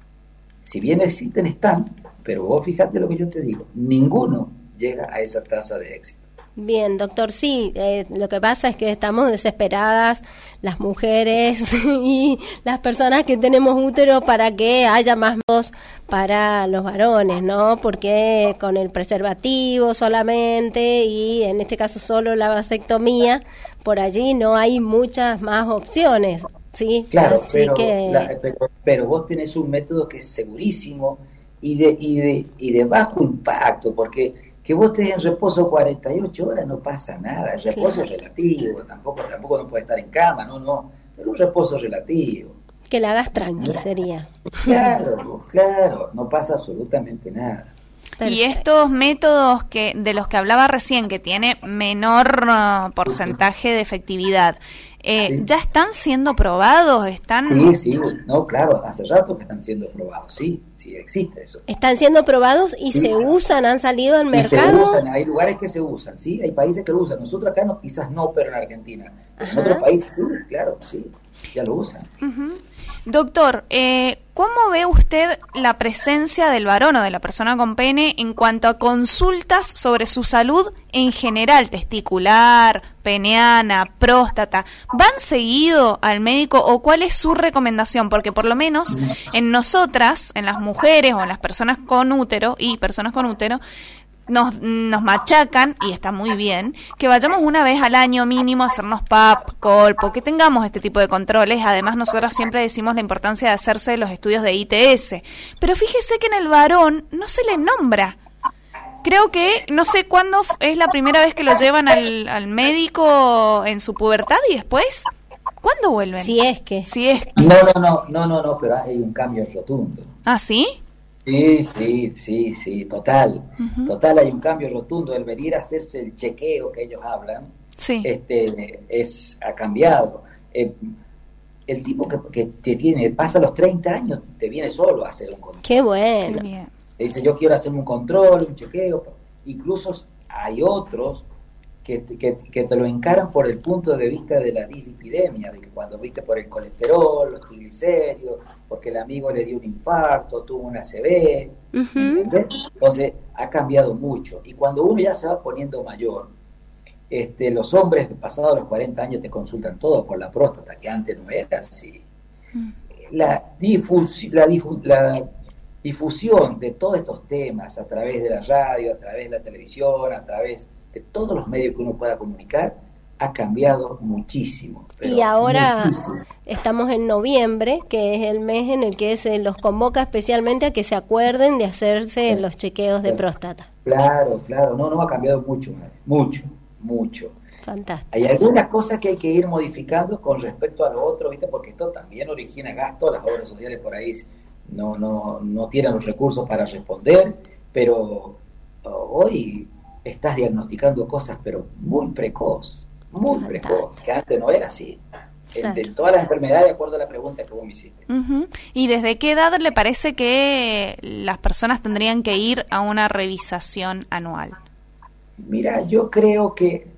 Si bien existen, están, pero vos fíjate lo que yo te digo, ninguno llega a esa tasa de éxito. Bien, doctor, sí, eh, lo que pasa es que estamos desesperadas las mujeres y las personas que tenemos útero para que haya más voz para los varones, ¿no? Porque con el preservativo solamente y en este caso solo la vasectomía, por allí no hay muchas más opciones, ¿sí? Claro, Así pero, que... la- pero, pero vos tenés un método que es segurísimo y de, y de, y de bajo impacto, porque que vos estés en reposo 48 horas no pasa nada, el reposo es relativo, tampoco, tampoco no puede estar en cama, no, no, pero un reposo relativo. Que la hagas tranqui sería. Claro, claro, no pasa absolutamente nada. Y estos métodos que de los que hablaba recién, que tiene menor ah, porcentaje de efectividad, eh, Sí. ¿ya están siendo probados? ¿Están...? Sí, sí, no, claro, hace rato que están siendo probados, sí, sí, existe eso. Están siendo probados y Sí. se usan, han salido al Y se mercado. usan, hay lugares que se usan, sí, hay países que lo usan. Nosotros acá no, quizás no, pero en Argentina. En otros países sí, claro, sí, ya lo usan. Doctor, eh, ¿cómo ve usted la presencia del varón o de la persona con pene en cuanto a consultas sobre su salud en general, testicular, peneana, próstata? ¿Van seguido al médico o cuál es su recomendación? Porque por lo menos en nosotras, en las mujeres o en las personas con útero y personas con útero, nos, nos machacan, y está muy bien, que vayamos una vez al año mínimo a hacernos PAP, colpo, que tengamos este tipo de controles. Además, nosotras siempre decimos la importancia de hacerse los estudios de ITS. Pero fíjese que en el varón no se le nombra. Creo que no sé cuándo es la primera vez que lo llevan al, al médico en su pubertad y después, ¿cuándo vuelven? Si es que. Si es... No, no, no, no, no, no, pero hay un cambio rotundo. ¿Ah, sí? Sí, sí, sí, sí, total. Total, hay un cambio rotundo. El venir a hacerse el chequeo que ellos hablan, Sí. este, es, ha cambiado. Eh, el tipo que, que te tiene, pasa los 30 años, te viene solo a hacer un control. Qué Qué bueno. Te dice, yo quiero hacerme un control, un chequeo. Incluso hay otros que, te- que, que te lo encaran por el punto de vista de la dislipidemia, de que cuando viste por el colesterol, los triglicéridos, porque el amigo le dio un infarto, tuvo una CB. Entonces ha cambiado mucho. Y cuando uno ya se va poniendo mayor, este, los hombres pasados los 40 años te consultan todo por la próstata, que antes no era así. La, difusi- la, difu- la difusión de todos estos temas a través de la radio, a través de la televisión, a través de todos los medios que uno pueda comunicar, ha cambiado muchísimo. pero Y ahora muchísimo. estamos en noviembre, que es el mes en el que se los convoca especialmente a que se acuerden de hacerse los chequeos de próstata. Claro, claro, no, no ha cambiado mucho, mucho, mucho. Fantástico. Hay algunas cosas que hay que ir modificando con respecto a lo otro, ¿viste? Porque esto también origina gasto, las obras sociales por ahí no, no, no tienen los recursos para responder, pero oh, hoy estás diagnosticando cosas, pero muy precoz, muy Fantástico. precoz, que antes no era así. Claro. De todas las enfermedades, de acuerdo a la pregunta que vos me hiciste. ¿Y desde qué edad le parece que las personas tendrían que ir a una revisación anual? Mira, yo creo que,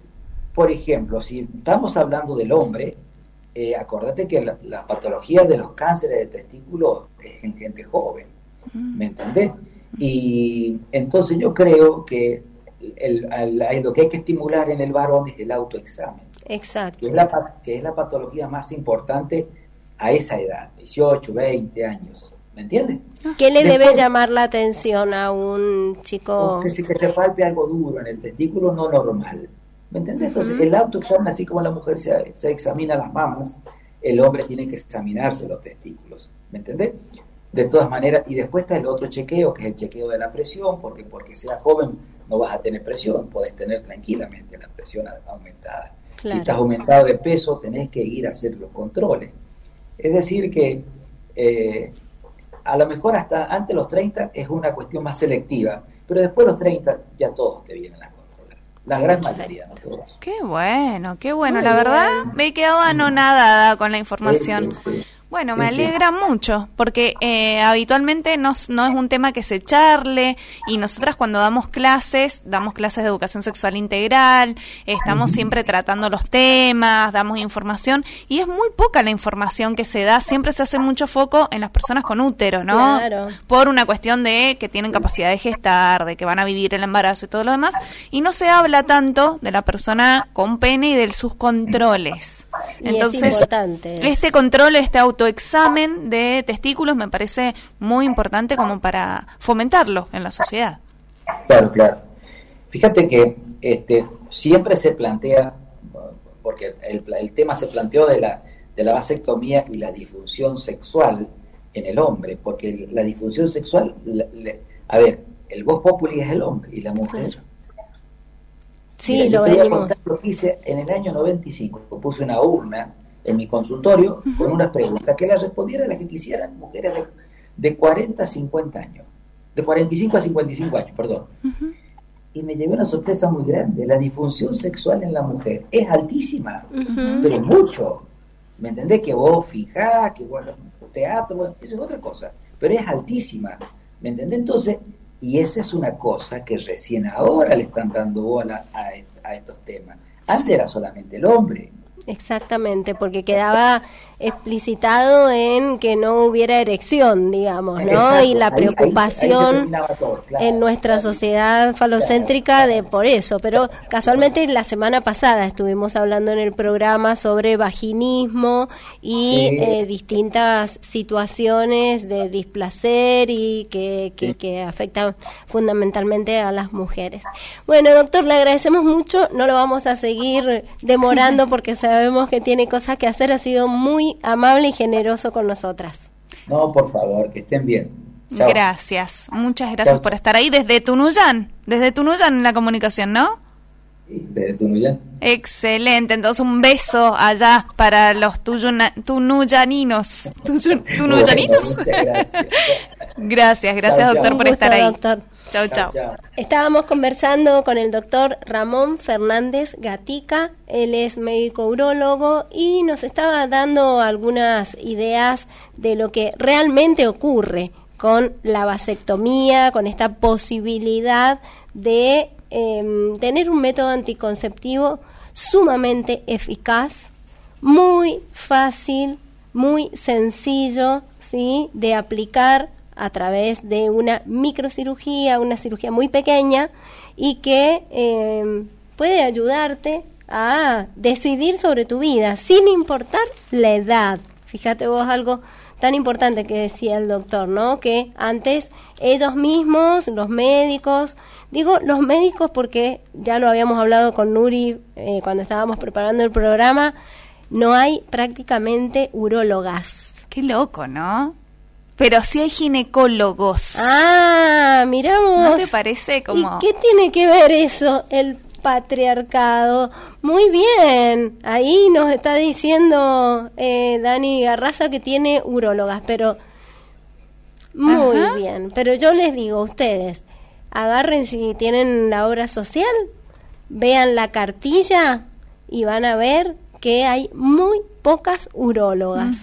por ejemplo, si estamos hablando del hombre, eh, acordate que la, la patología de los cánceres de testículo es en gente joven, ¿me entendés? Y entonces yo creo que el- al- lo que hay que estimular en el varón es el autoexamen, Exacto. que es la, que es la patología más importante a esa edad, 18, 20 años. ¿Me entiendes? ¿Qué le debe Después- llamar la atención a un chico? Que se, que se palpe algo duro en el testículo no normal. ¿Me entiendes? Entonces, Ujú. el autoexamen, así como la mujer se, se examina las mamas, el hombre tiene que examinarse los testículos. ¿Me entendés? De todas maneras, y después está el otro chequeo, que es el chequeo de la presión, porque porque sea joven no vas a tener presión, puedes tener tranquilamente la presión aumentada. Claro. Si estás aumentado de peso, tenés que ir a hacer los controles. Es decir, que eh, a lo mejor hasta antes de los 30 es una cuestión más selectiva, pero después de los 30 ya todos te vienen a controlar. La gran mayoría, no todos. Qué bueno, qué bueno. Muy la verdad, me he quedado anonadada con la información. Sí, sí, sí. Bueno, me Sí, sí. alegra mucho, porque eh, habitualmente no, es un tema que se charle y nosotras cuando damos clases, damos clases de educación sexual integral, estamos siempre tratando los temas, damos información y es muy poca la información que se da, siempre se hace mucho foco en las personas con útero, ¿no? Claro. Por una cuestión de que tienen capacidad de gestar, de que van a vivir el embarazo y todo lo demás, y no se habla tanto de la persona con pene y de sus controles. Y es Entonces, importante este control, este autoexamen de testículos me parece muy importante como para fomentarlo en la sociedad. Claro, claro. Fíjate que este, siempre se plantea, porque el, el tema se planteó de la, de la vasectomía y la disfunción sexual en el hombre, porque la disfunción sexual, la- a ver, el voz populi es el hombre y la mujer. Sí, Mira, lo yo te voy a contar lo que hice en el año 95. Puse una urna en mi consultorio con unas preguntas que las respondiera las que quisieran mujeres de, de 40 a 50 años. De 45 a 55 años, perdón. Y me llevé una sorpresa muy grande. La disfunción sexual en la mujer es altísima, pero mucho. ¿Me entendés? Que vos fijás, que bueno, teatro, bueno, eso es otra cosa. Pero es altísima. ¿Me entendés? Entonces, y esa es una cosa que recién ahora le están dando bola a, a estos temas. Antes era solamente el hombre. Exactamente, porque quedaba explicitado en que no hubiera erección, digamos, ¿no? Exacto, y la ahí- ahí se- ahí se preocupación terminaba todo, claro. en nuestra sociedad falocéntrica de por eso. Pero casualmente la semana pasada estuvimos hablando en el programa sobre vaginismo y Sí. eh, distintas situaciones de displacer y que, que, que afectan fundamentalmente a las mujeres. Bueno, doctor, le agradecemos mucho. No lo vamos a seguir demorando porque sabemos que tiene cosas que hacer. Ha sido muy amable y generoso con nosotras. No, por favor, que estén bien. Chao. Gracias, muchas gracias Chao. por estar ahí desde Tunuyán, desde Tunuyán en la comunicación, ¿no? Desde Tunuyán. Excelente, entonces un beso allá para los tuyuna- tunuyaninos. ¿Tunuyaninos? Bueno, muchas gracias. gracias, gracias Chao, doctor chao. por Un estar ahí. doctor. Chau, chau. chao. Estábamos conversando con el doctor Ramón Fernández Gatica, él es médico urólogo y nos estaba dando algunas ideas de lo que realmente ocurre con la vasectomía, con esta posibilidad de em, tener un método anticonceptivo sumamente eficaz, muy fácil, muy sencillo, ¿sí? de aplicar a través de una microcirugía, una cirugía muy pequeña y que eh, puede ayudarte a decidir sobre tu vida sin importar la edad. Fíjate vos algo tan importante que decía el doctor, ¿no? Que antes ellos mismos, los médicos, digo los médicos porque ya lo habíamos hablado con Nuri eh, cuando estábamos preparando el programa, no hay prácticamente urólogas. Qué loco, ¿no? Pero sí hay ginecólogos. Ah, miramos. ¿No te parece como- ¿Y qué tiene que ver eso? El patriarcado. Muy bien. Ahí nos está diciendo eh, Dani Garraza que tiene urólogas, pero muy Ajá. bien. Pero yo les digo, ustedes, agarren si tienen la obra social, vean la cartilla y van a ver que hay muy pocas urólogas.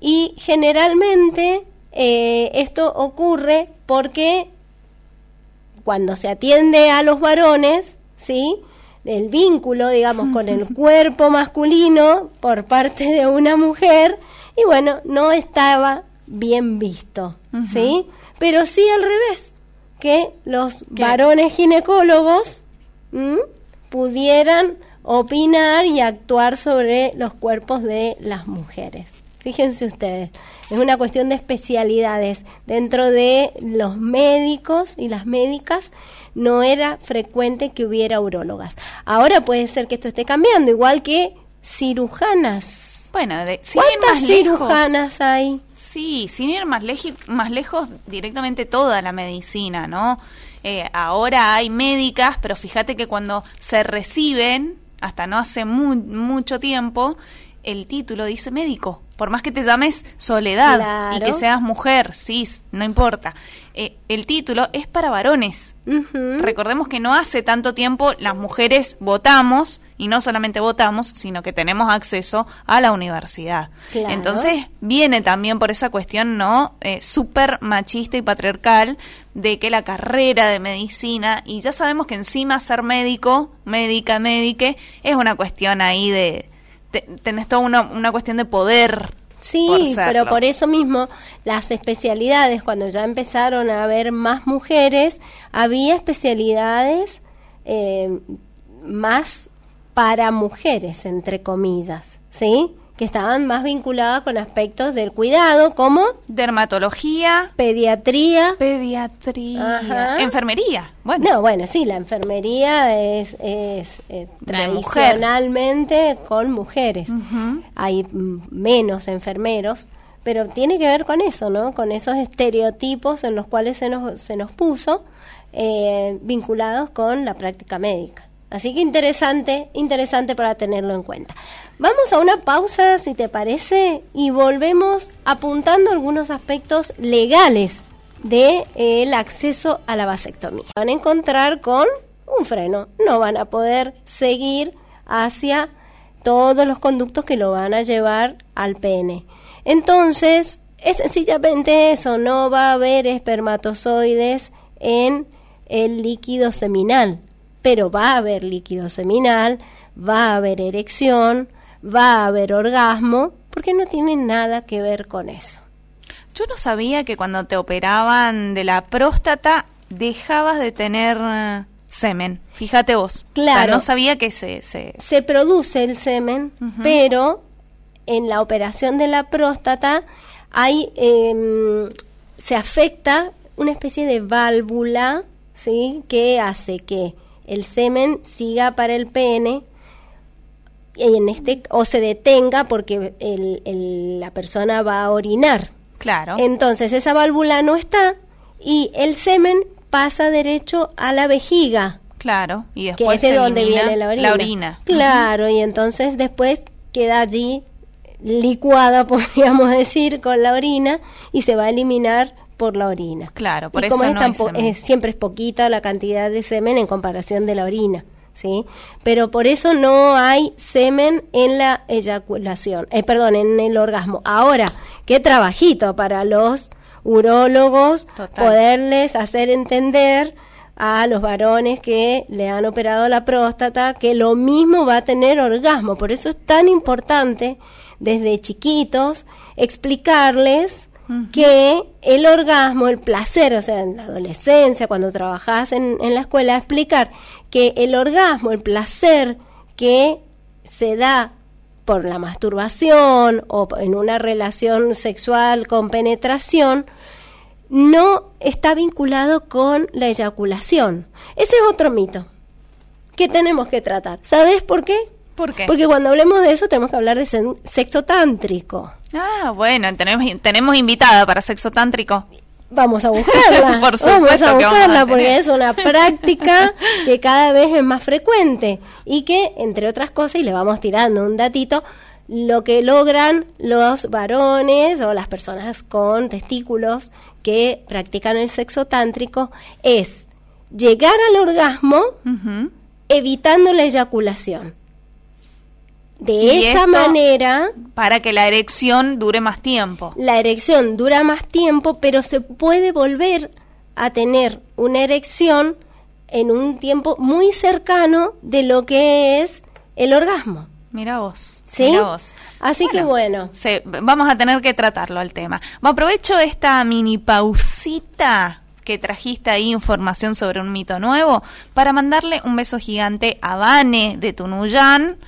Y generalmente eh, esto ocurre porque cuando se atiende a los varones, ¿sí? El vínculo, digamos, con el cuerpo masculino por parte de una mujer, y bueno, no estaba bien visto, ¿sí? Pero sí al revés, que los varones ginecólogos pudieran opinar y actuar sobre los cuerpos de las mujeres. Fíjense ustedes, es una cuestión de especialidades. Dentro de los médicos y las médicas no era frecuente que hubiera urólogas. Ahora puede ser que esto esté cambiando, igual que cirujanas. Bueno, de, ¿cuántas cirujanas hay? Sí, sin ir más, más lejos, directamente toda la medicina, ¿no? Eh, ahora hay médicas, pero fíjate que cuando se reciben, hasta no hace mucho tiempo, el título dice médico. Por más que te llames Soledad y que seas mujer, cis, no importa. Eh, el título es para varones. Recordemos que no hace tanto tiempo las mujeres votamos, y no solamente votamos, sino que tenemos acceso a la universidad. Entonces viene también por esa cuestión, ¿no? Eh, Súper machista y patriarcal de que la carrera de medicina, y ya sabemos que encima ser médico, médica, médique, es una cuestión ahí de tenés toda una, una cuestión de poder. Sí, pero por eso mismo las especialidades, cuando ya empezaron a haber más mujeres, había especialidades eh, más para mujeres, entre comillas, ¿sí? Que estaban más vinculadas con aspectos del cuidado, como dermatología, pediatría, pediatría, enfermería. Bueno, no, bueno, sí, la enfermería es, es eh, tradicionalmente con mujeres. Hay menos enfermeros, pero tiene que ver con eso, ¿no? Con esos estereotipos en los cuales se nos, se nos puso eh, vinculados con la práctica médica. Así que interesante, interesante para tenerlo en cuenta. Vamos a una pausa, si te parece, y volvemos apuntando algunos aspectos legales del de, acceso a la vasectomía. Van a encontrar con un freno, no van a poder seguir hacia todos los conductos que lo van a llevar al pene. Entonces, es sencillamente eso, no va a haber espermatozoides en el líquido seminal pero va a haber líquido seminal, va a haber erección, va a haber orgasmo, porque no tiene nada que ver con eso. Yo no sabía que cuando te operaban de la próstata dejabas de tener eh, semen. Fíjate vos. Claro. no sabía que se... Se, produce el semen, pero en la operación de la próstata hay... Em, se afecta una especie de válvula, ¿sí? Que hace que el semen siga para el pene y en este o se detenga porque la persona va a orinar. Claro. Entonces esa válvula no está y el semen pasa derecho a la vejiga. Claro, y después que es de donde viene la orina. La orina. Claro, y entonces después queda allí licuada, podríamos decir, con la orina y se va a eliminar por la orina. Claro, por y eso como no es siempre es poquita la cantidad de semen en comparación de la orina. ¿Sí? Pero por eso no hay semen en la eyaculación, eh, perdón, en el orgasmo. Ahora, qué trabajito para los urólogos poderles hacer entender a los varones que le han operado la próstata que lo mismo va a tener orgasmo. Por eso es tan importante desde chiquitos explicarles que el orgasmo, el placer, o sea, en la adolescencia, cuando trabajas en, en la escuela, explicar que el orgasmo, el placer que se da por la masturbación o en una relación sexual con penetración, no está vinculado con la eyaculación. Ese es otro mito que tenemos que tratar. ¿Sabes por qué? ¿Por qué? Porque cuando hablemos de eso tenemos que hablar de sexo tántrico. Ah, bueno, tenemos, tenemos invitada para sexo tántrico. Vamos a buscarla. Por vamos a buscarla porque es una práctica que cada vez es más frecuente y que, entre otras cosas, y le vamos tirando un datito, lo que logran los varones o las personas con testículos que practican el sexo tántrico es llegar al orgasmo evitando la eyaculación. De esa manera... Para que la erección dure más tiempo. La erección dura más tiempo, pero se puede volver a tener una erección en un tiempo muy cercano de lo que es el orgasmo. Mira vos. ¿Sí? Mira vos. Así que bueno. vamos a tener que tratarlo al tema. Aprovecho esta mini pausita que trajiste ahí información sobre un mito nuevo, para mandarle un beso gigante a Vane de Tunuyán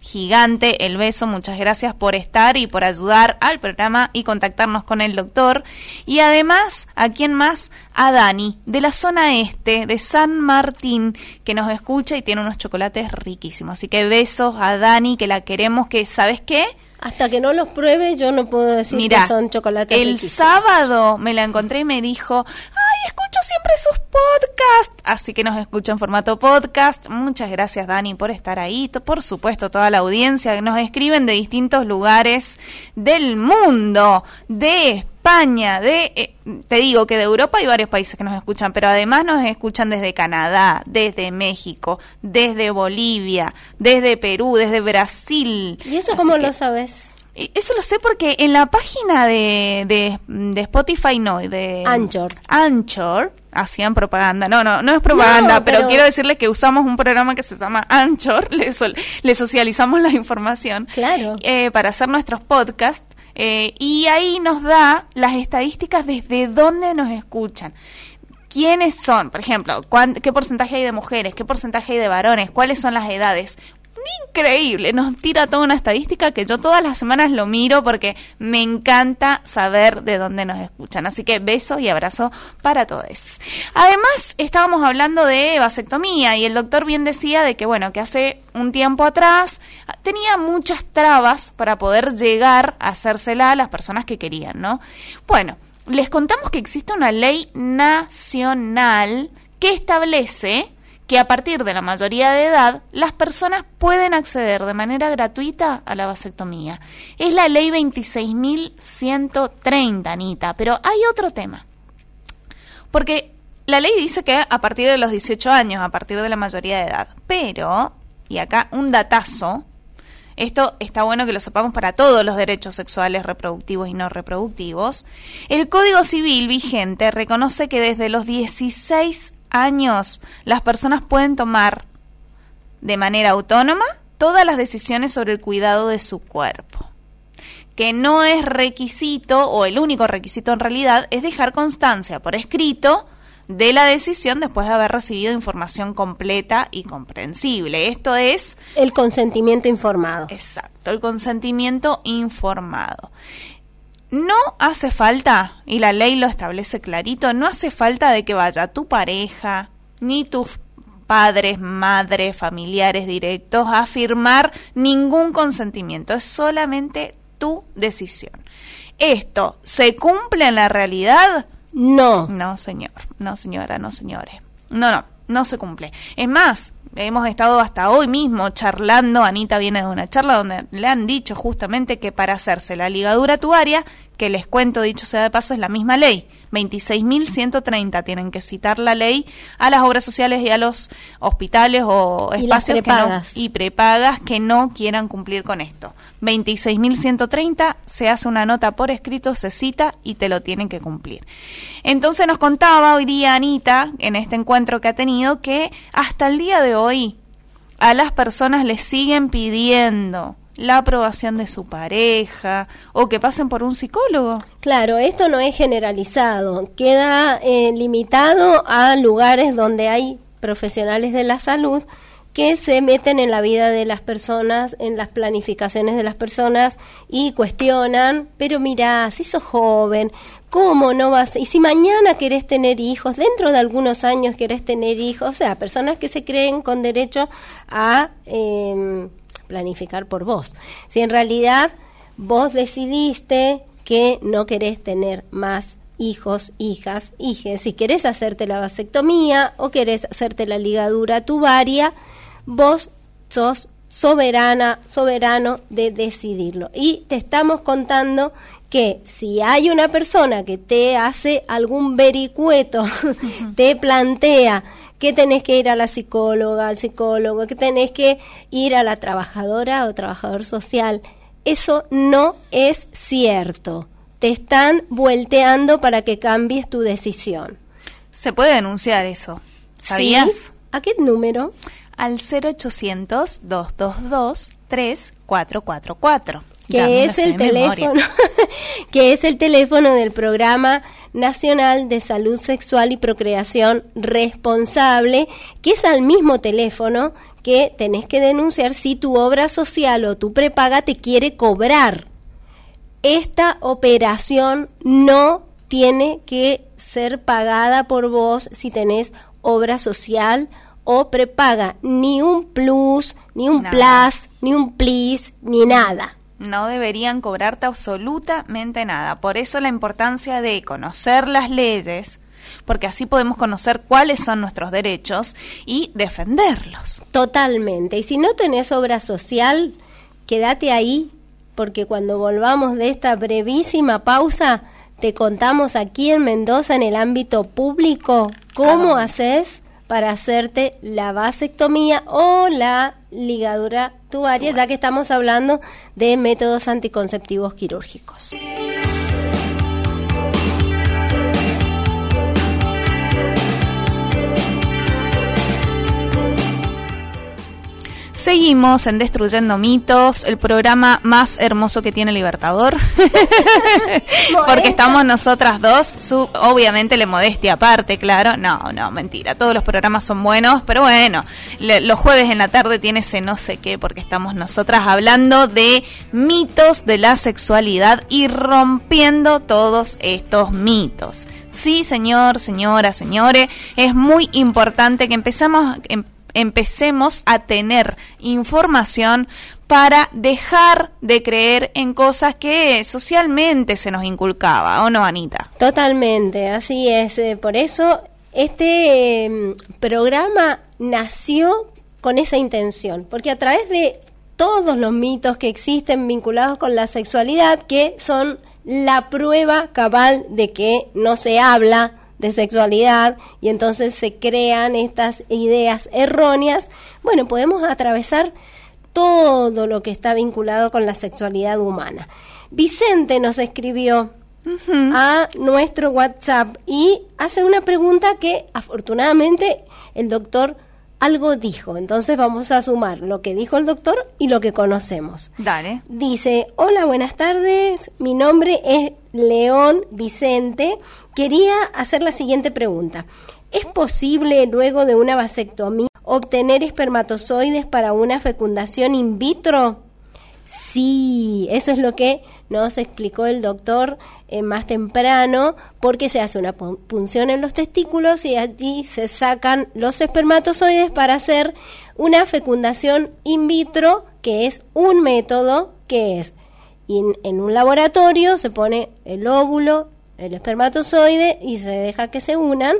gigante el beso. Muchas gracias por estar y por ayudar al programa y contactarnos con el doctor. Y además, ¿a quién más? A Dani, de la zona este, de San Martín, que nos escucha y tiene unos chocolates riquísimos. Así que besos a Dani, que la queremos, que, ¿sabes qué? Hasta que no los pruebe, yo no puedo decir que son chocolates El sábado me la encontré y me dijo, ay, escucho siempre sus podcasts. Así que nos escucho en formato podcast. Muchas gracias, Dani, por estar ahí. Por supuesto, toda la audiencia que nos escriben de distintos lugares del mundo, de España, de, eh, te digo que de Europa hay varios países que nos escuchan, pero además nos escuchan desde Canadá, desde México, desde Bolivia, desde Perú, desde Brasil. ¿Y eso cómo lo sabes? Eso lo sé porque en la página de, de, Spotify, no, de Anchor. Anchor, hacían propaganda. No, no, no es propaganda, pero... quiero decirles que usamos un programa que se llama Anchor, le, le socializamos la información. Claro. Eh, para hacer nuestros podcasts. Eh, y ahí nos da las estadísticas desde dónde nos escuchan. ¿Quiénes son? Por ejemplo, ¿qué porcentaje hay de mujeres? ¿Qué porcentaje hay de varones? ¿Cuáles son las edades? Increíble, nos tira toda una estadística que yo todas las semanas lo miro porque me encanta saber de dónde nos escuchan. Así que besos y abrazo para todos. Además, estábamos hablando de vasectomía y el doctor bien decía de que, bueno, que hace un tiempo atrás tenía muchas trabas para poder llegar a hacérsela a las personas que querían, ¿no? Bueno, les contamos que existe una ley nacional que establece que a partir de la mayoría de edad las personas pueden acceder de manera gratuita a la vasectomía. Es la ley 26.130, Anita, pero hay otro tema. Porque la ley dice que a partir de los 18 años, a partir de la mayoría de edad, pero, y acá un datazo, esto está bueno que lo sepamos para todos los derechos sexuales reproductivos y no reproductivos, el Código Civil vigente reconoce que desde los 16 años las personas pueden tomar de manera autónoma todas las decisiones sobre el cuidado de su cuerpo. Que no es requisito, o el único requisito en realidad, es dejar constancia por escrito de la decisión después de haber recibido información completa y comprensible. Esto es... El consentimiento informado. Exacto, el consentimiento informado. No hace falta, y la ley lo establece clarito, no hace falta de que vaya tu pareja, ni tus padres, madres, familiares directos a firmar ningún consentimiento, es solamente tu decisión. ¿Esto se cumple en la realidad? No. No, señor, no, señora, no, señores. No, no, no se cumple. Es más, hemos estado hasta hoy mismo charlando, Anita viene de una charla donde le han dicho justamente que para hacerse la ligadura tuaria, que les cuento dicho sea de paso, es la misma ley, 26.130 tienen que citar la ley a las obras sociales y a los hospitales o espacios que no, y prepagas que no quieran cumplir con esto. 26.130 se hace una nota por escrito, se cita y te lo tienen que cumplir. Entonces nos contaba hoy día Anita, en este encuentro que ha tenido, que hasta el día de hoy a las personas les siguen pidiendo la aprobación de su pareja o que pasen por un psicólogo. Claro, esto no es generalizado, queda eh, limitado a lugares donde hay profesionales de la salud que se meten en la vida de las personas, en las planificaciones de las personas y cuestionan, pero mira, si sos joven, ¿cómo no vas? Y si mañana querés tener hijos, dentro de algunos años querés tener hijos, o sea, personas que se creen con derecho a... Eh, planificar por vos. Si en realidad vos decidiste que no querés tener más hijos, hijas, hijes, si querés hacerte la vasectomía o querés hacerte la ligadura tubaria, vos sos soberana, soberano de decidirlo. Y te estamos contando que si hay una persona que te hace algún vericueto, te plantea que tenés que ir a la psicóloga, al psicólogo, que tenés que ir a la trabajadora o trabajador social. Eso no es cierto. Te están volteando para que cambies tu decisión. Se puede denunciar eso. ¿Sabías? ¿A qué número? Al 0800-222-3444. Que es el teléfono, que es el teléfono del programa Nacional de Salud Sexual y Procreación Responsable, que es al mismo teléfono que tenés que denunciar si tu obra social o tu prepaga te quiere cobrar. Esta operación no tiene que ser pagada por vos si tenés obra social o prepaga, ni un plus, ni un plus, ni un please, ni nada. No deberían cobrarte absolutamente nada. Por eso la importancia de conocer las leyes, porque así podemos conocer cuáles son nuestros derechos y defenderlos. Totalmente. Y si no tenés obra social, quédate ahí, porque cuando volvamos de esta brevísima pausa, te contamos aquí en Mendoza, en el ámbito público, cómo haces para hacerte la vasectomía o la ligadura tubaria, ya que estamos hablando de métodos anticonceptivos quirúrgicos. Seguimos en Destruyendo Mitos, el programa más hermoso que tiene Libertador. Porque estamos nosotras dos, su, obviamente le modestia aparte, claro. No, no, mentira. Todos los programas son buenos, pero bueno, los jueves en la tarde tiene ese no sé qué, porque estamos nosotras hablando de mitos de la sexualidad y rompiendo todos estos mitos. Sí, señor, señora, señores, es muy importante que empezamos. Em, empecemos a tener información para dejar de creer en cosas que socialmente se nos inculcaba, ¿o no, Anita? Totalmente, así es. Eh, por eso este em, programa nació con esa intención, porque a través de todos los mitos que existen vinculados con la sexualidad, que son la prueba cabal de que no se habla, de sexualidad y entonces se crean estas ideas erróneas, bueno, podemos atravesar todo lo que está vinculado con la sexualidad humana. Vicente nos escribió a nuestro WhatsApp y hace una pregunta que afortunadamente el doctor algo dijo. Entonces vamos a sumar lo que dijo el doctor y lo que conocemos. Dale. Dice, hola, buenas tardes, mi nombre es León Vicente. Quería hacer la siguiente pregunta. ¿Es posible luego de una vasectomía obtener espermatozoides para una fecundación in vitro? Sí, eso es lo que nos explicó el doctor eh, más temprano, porque se hace una punción en los testículos y allí se sacan los espermatozoides para hacer una fecundación in vitro, que es un método que es en un laboratorio se pone el óvulo, el espermatozoide y se deja que se unan,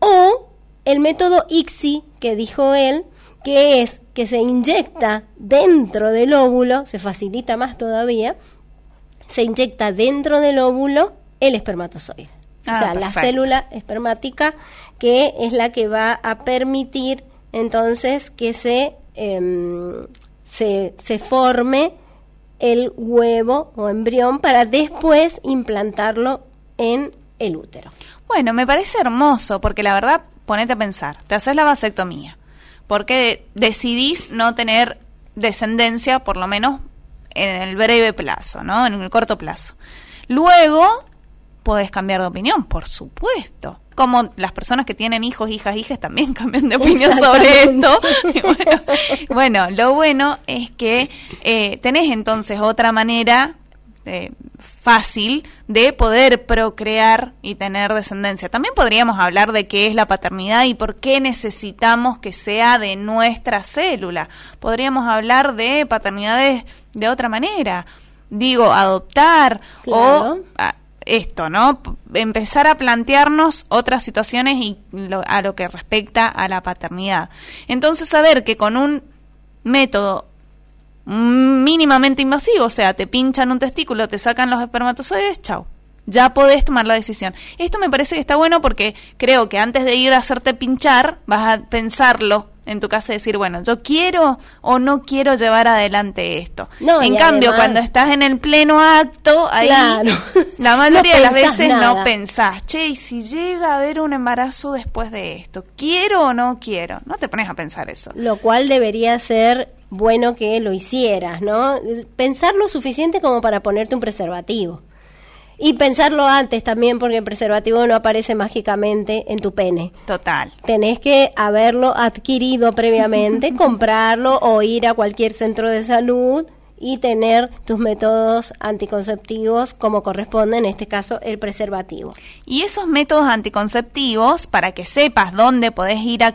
o el método ICSI que dijo él, que es que se inyecta dentro del óvulo, se facilita más todavía, se inyecta dentro del óvulo el espermatozoide. o ah, sea, la célula espermática que es la que va a permitir entonces que se, em, se, se forme el huevo o embrión para después implantarlo en el útero. Bueno, me parece hermoso porque la verdad, ponete a pensar, te haces la vasectomía, porque decidís no tener descendencia, por lo menos en el breve plazo, ¿no? En el corto plazo. Luego, podés cambiar de opinión, por supuesto. Como las personas que tienen hijos, hijas, hijas también cambian de opinión sobre esto. bueno, lo bueno es que eh, tenés entonces otra manera eh, fácil de poder procrear y tener descendencia. También podríamos hablar de qué es la paternidad y por qué necesitamos que sea de nuestra célula. Podríamos hablar de paternidades de otra manera. Digo, adoptar o esto, ¿no? Empezar a plantearnos otras situaciones y a lo que respecta a la paternidad. Entonces, saber que con un método mínimamente invasivo, o sea, te pinchan un testículo, te sacan los espermatozoides, chao. Ya podés tomar la decisión. Esto me parece que está bueno porque creo que antes de ir a hacerte pinchar, vas a pensarlo en tu casa decir, bueno, yo quiero o no quiero llevar adelante esto. en cambio, cuando estás en el pleno acto, ahí la mayoría de las veces no pensás, che, y si llega a haber un embarazo después de esto, ¿quiero o no quiero? No te pones a pensar eso. Lo cual debería ser bueno que lo hicieras, ¿no? Pensar lo suficiente como para ponerte un preservativo. Y pensarlo antes también, porque el preservativo no aparece mágicamente en tu pene. Total. Tenés que haberlo adquirido previamente, comprarlo o ir a cualquier centro de salud y tener tus métodos anticonceptivos como corresponde, en este caso el preservativo. Y esos métodos anticonceptivos, para que sepas dónde podés ir a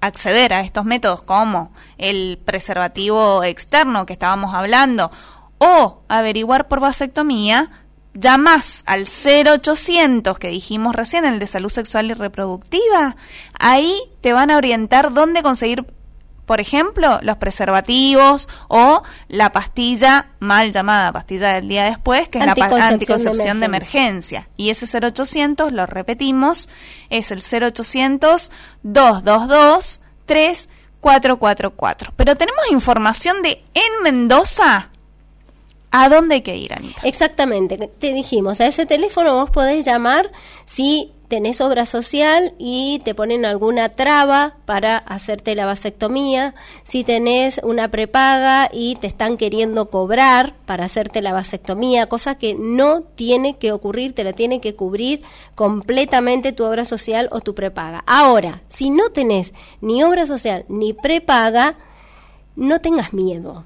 acceder a estos métodos, como el preservativo externo que estábamos hablando, o averiguar por vasectomía, llamas al 0800 que dijimos recién, el de salud sexual y reproductiva, ahí te van a orientar dónde conseguir por ejemplo, los preservativos o la pastilla mal llamada pastilla del día después, que es la anticoncepción de emergencia. Y ese 0800, lo repetimos, es el 0800 222 3444. Pero tenemos información de en Mendoza. ¿A dónde hay que ir, Anita? Exactamente, te dijimos, a ese teléfono vos podés llamar si tenés obra social y te ponen alguna traba para hacerte la vasectomía, si tenés una prepaga y te están queriendo cobrar para hacerte la vasectomía, cosa que no tiene que ocurrir, te la tiene que cubrir completamente tu obra social o tu prepaga. Ahora, si no tenés ni obra social ni prepaga, no tengas miedo,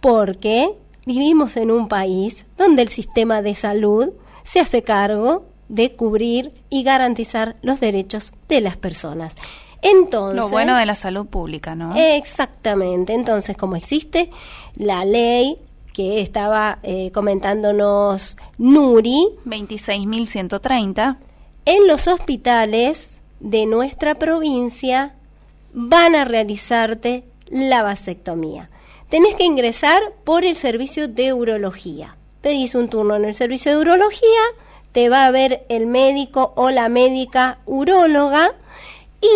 porque vivimos en un país donde el sistema de salud se hace cargo de cubrir y garantizar los derechos de las personas. Entonces, lo bueno de la salud pública, ¿no? Exactamente. Entonces, como existe la ley que estaba eh, comentándonos Nuri, 26.130, en los hospitales de nuestra provincia van a realizarte la vasectomía. Tenés que ingresar por el servicio de urología. Pedís un turno en el servicio de urología, te va a ver el médico o la médica uróloga y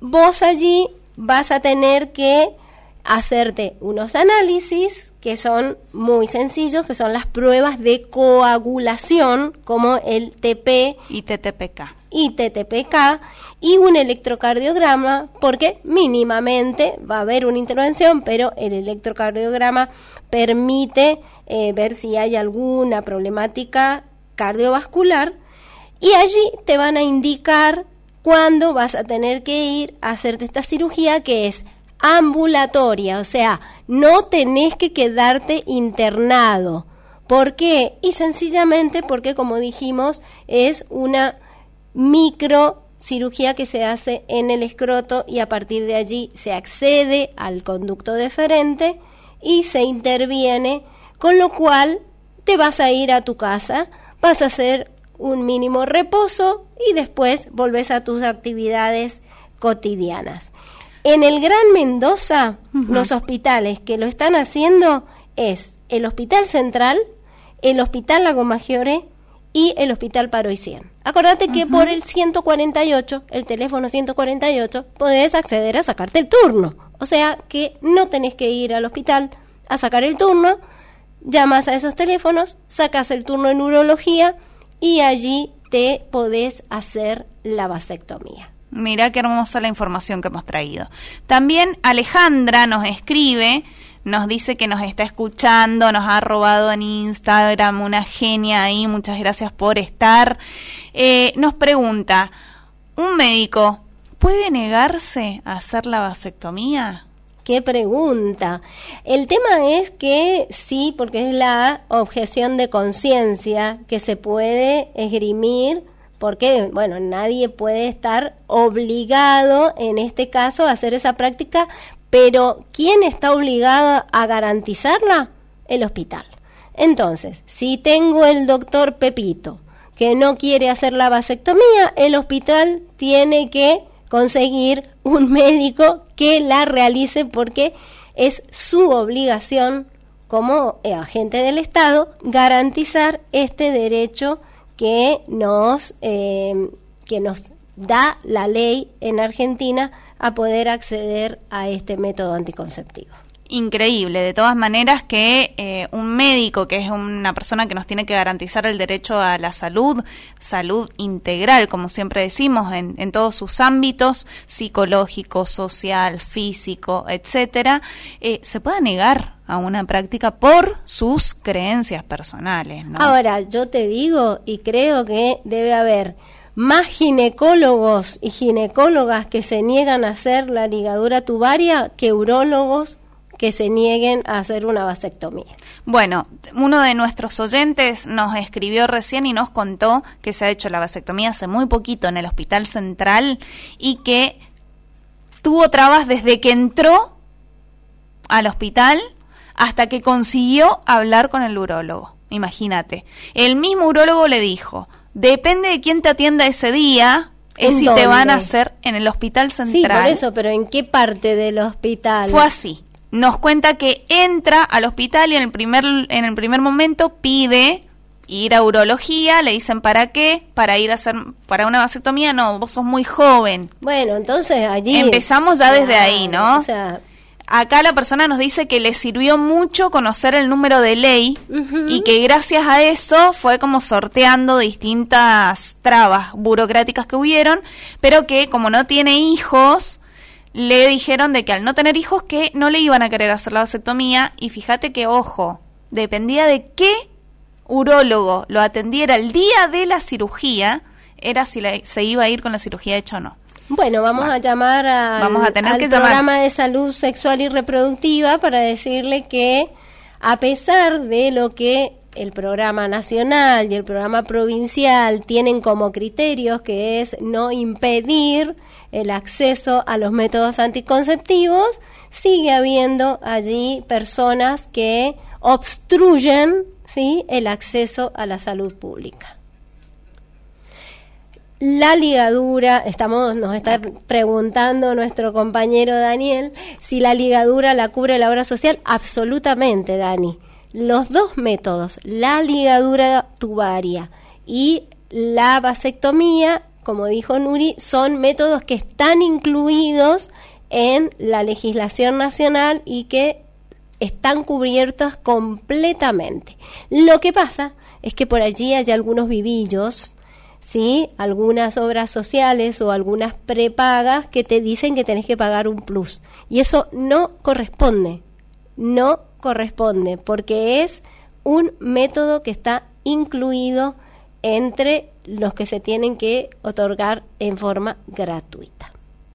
vos allí vas a tener que hacerte unos análisis que son muy sencillos, que son las pruebas de coagulación, como el TP y TTPK. Y TTPK y un electrocardiograma, porque mínimamente va a haber una intervención, pero el electrocardiograma permite eh, ver si hay alguna problemática cardiovascular y allí te van a indicar cuándo vas a tener que ir a hacerte esta cirugía que es ambulatoria, o sea, no tenés que quedarte internado. ¿Por qué? Y sencillamente porque, como dijimos, es una micro cirugía que se hace en el escroto y a partir de allí se accede al conducto deferente y se interviene, con lo cual te vas a ir a tu casa vas a hacer un mínimo reposo y después volvés a tus actividades cotidianas. En el Gran Mendoza, los hospitales que lo están haciendo es el Hospital Central, el Hospital Lago Maggiore y el Hospital Paroicien. Acordate que por el 148, el teléfono 148, podés acceder a sacarte el turno. O sea que no tenés que ir al hospital a sacar el turno, llamas a esos teléfonos, sacas el turno en urología y allí te podés hacer la vasectomía. Mira qué hermosa la información que hemos traído. También Alejandra nos escribe, nos dice que nos está escuchando, nos ha robado en Instagram una genia ahí, muchas gracias por estar. Eh, nos pregunta, ¿un médico puede negarse a hacer la vasectomía? qué pregunta. El tema es que sí, porque es la objeción de conciencia que se puede esgrimir porque, bueno, nadie puede estar obligado en este caso a hacer esa práctica, pero ¿quién está obligado a garantizarla? El hospital. Entonces, si tengo el doctor Pepito que no quiere hacer la vasectomía, el hospital tiene que conseguir un médico que la realice porque es su obligación como agente del Estado garantizar este derecho que nos, eh, que nos da la ley en Argentina a poder acceder a este método anticonceptivo increíble. De todas maneras que eh, un médico, que es una persona que nos tiene que garantizar el derecho a la salud, salud integral, como siempre decimos, en, en todos sus ámbitos, psicológico, social, físico, etcétera, eh, se pueda negar a una práctica por sus creencias personales. ¿no? Ahora, yo te digo y creo que debe haber más ginecólogos y ginecólogas que se niegan a hacer la ligadura tubaria que urólogos que se nieguen a hacer una vasectomía. Bueno, uno de nuestros oyentes nos escribió recién y nos contó que se ha hecho la vasectomía hace muy poquito en el Hospital Central y que tuvo trabas desde que entró al hospital hasta que consiguió hablar con el urólogo. Imagínate. El mismo urólogo le dijo, depende de quién te atienda ese día, es si te van a hacer en el hospital central. Sí, por eso, pero ¿en qué parte del hospital? Fue así nos cuenta que entra al hospital y en el primer, en el primer momento pide ir a urología, le dicen para qué, para ir a hacer para una vasectomía, no, vos sos muy joven. Bueno, entonces allí empezamos ya desde ahí, ¿no? O sea, acá la persona nos dice que le sirvió mucho conocer el número de ley y que gracias a eso fue como sorteando distintas trabas burocráticas que hubieron, pero que como no tiene hijos, le dijeron de que al no tener hijos que no le iban a querer hacer la vasectomía y fíjate que ojo, dependía de qué urólogo lo atendiera el día de la cirugía, era si se iba a ir con la cirugía hecha o no. Bueno, vamos a llamar a vamos a tener al programa de salud sexual y reproductiva para decirle que a pesar de lo que el programa nacional y el programa provincial tienen como criterios, que es no impedir el acceso a los métodos anticonceptivos, sigue habiendo allí personas que obstruyen ¿sí? el acceso a la salud pública. La ligadura, estamos, nos está preguntando nuestro compañero Daniel si la ligadura la cubre la obra social. Absolutamente, Dani. Los dos métodos, la ligadura tubaria y la vasectomía, como dijo Nuri, son métodos que están incluidos en la legislación nacional y que están cubiertos completamente. Lo que pasa es que por allí hay algunos vivillos, ¿sí? algunas obras sociales o algunas prepagas que te dicen que tenés que pagar un plus. Y eso no corresponde, no corresponde, porque es un método que está incluido entre los que se tienen que otorgar en forma gratuita.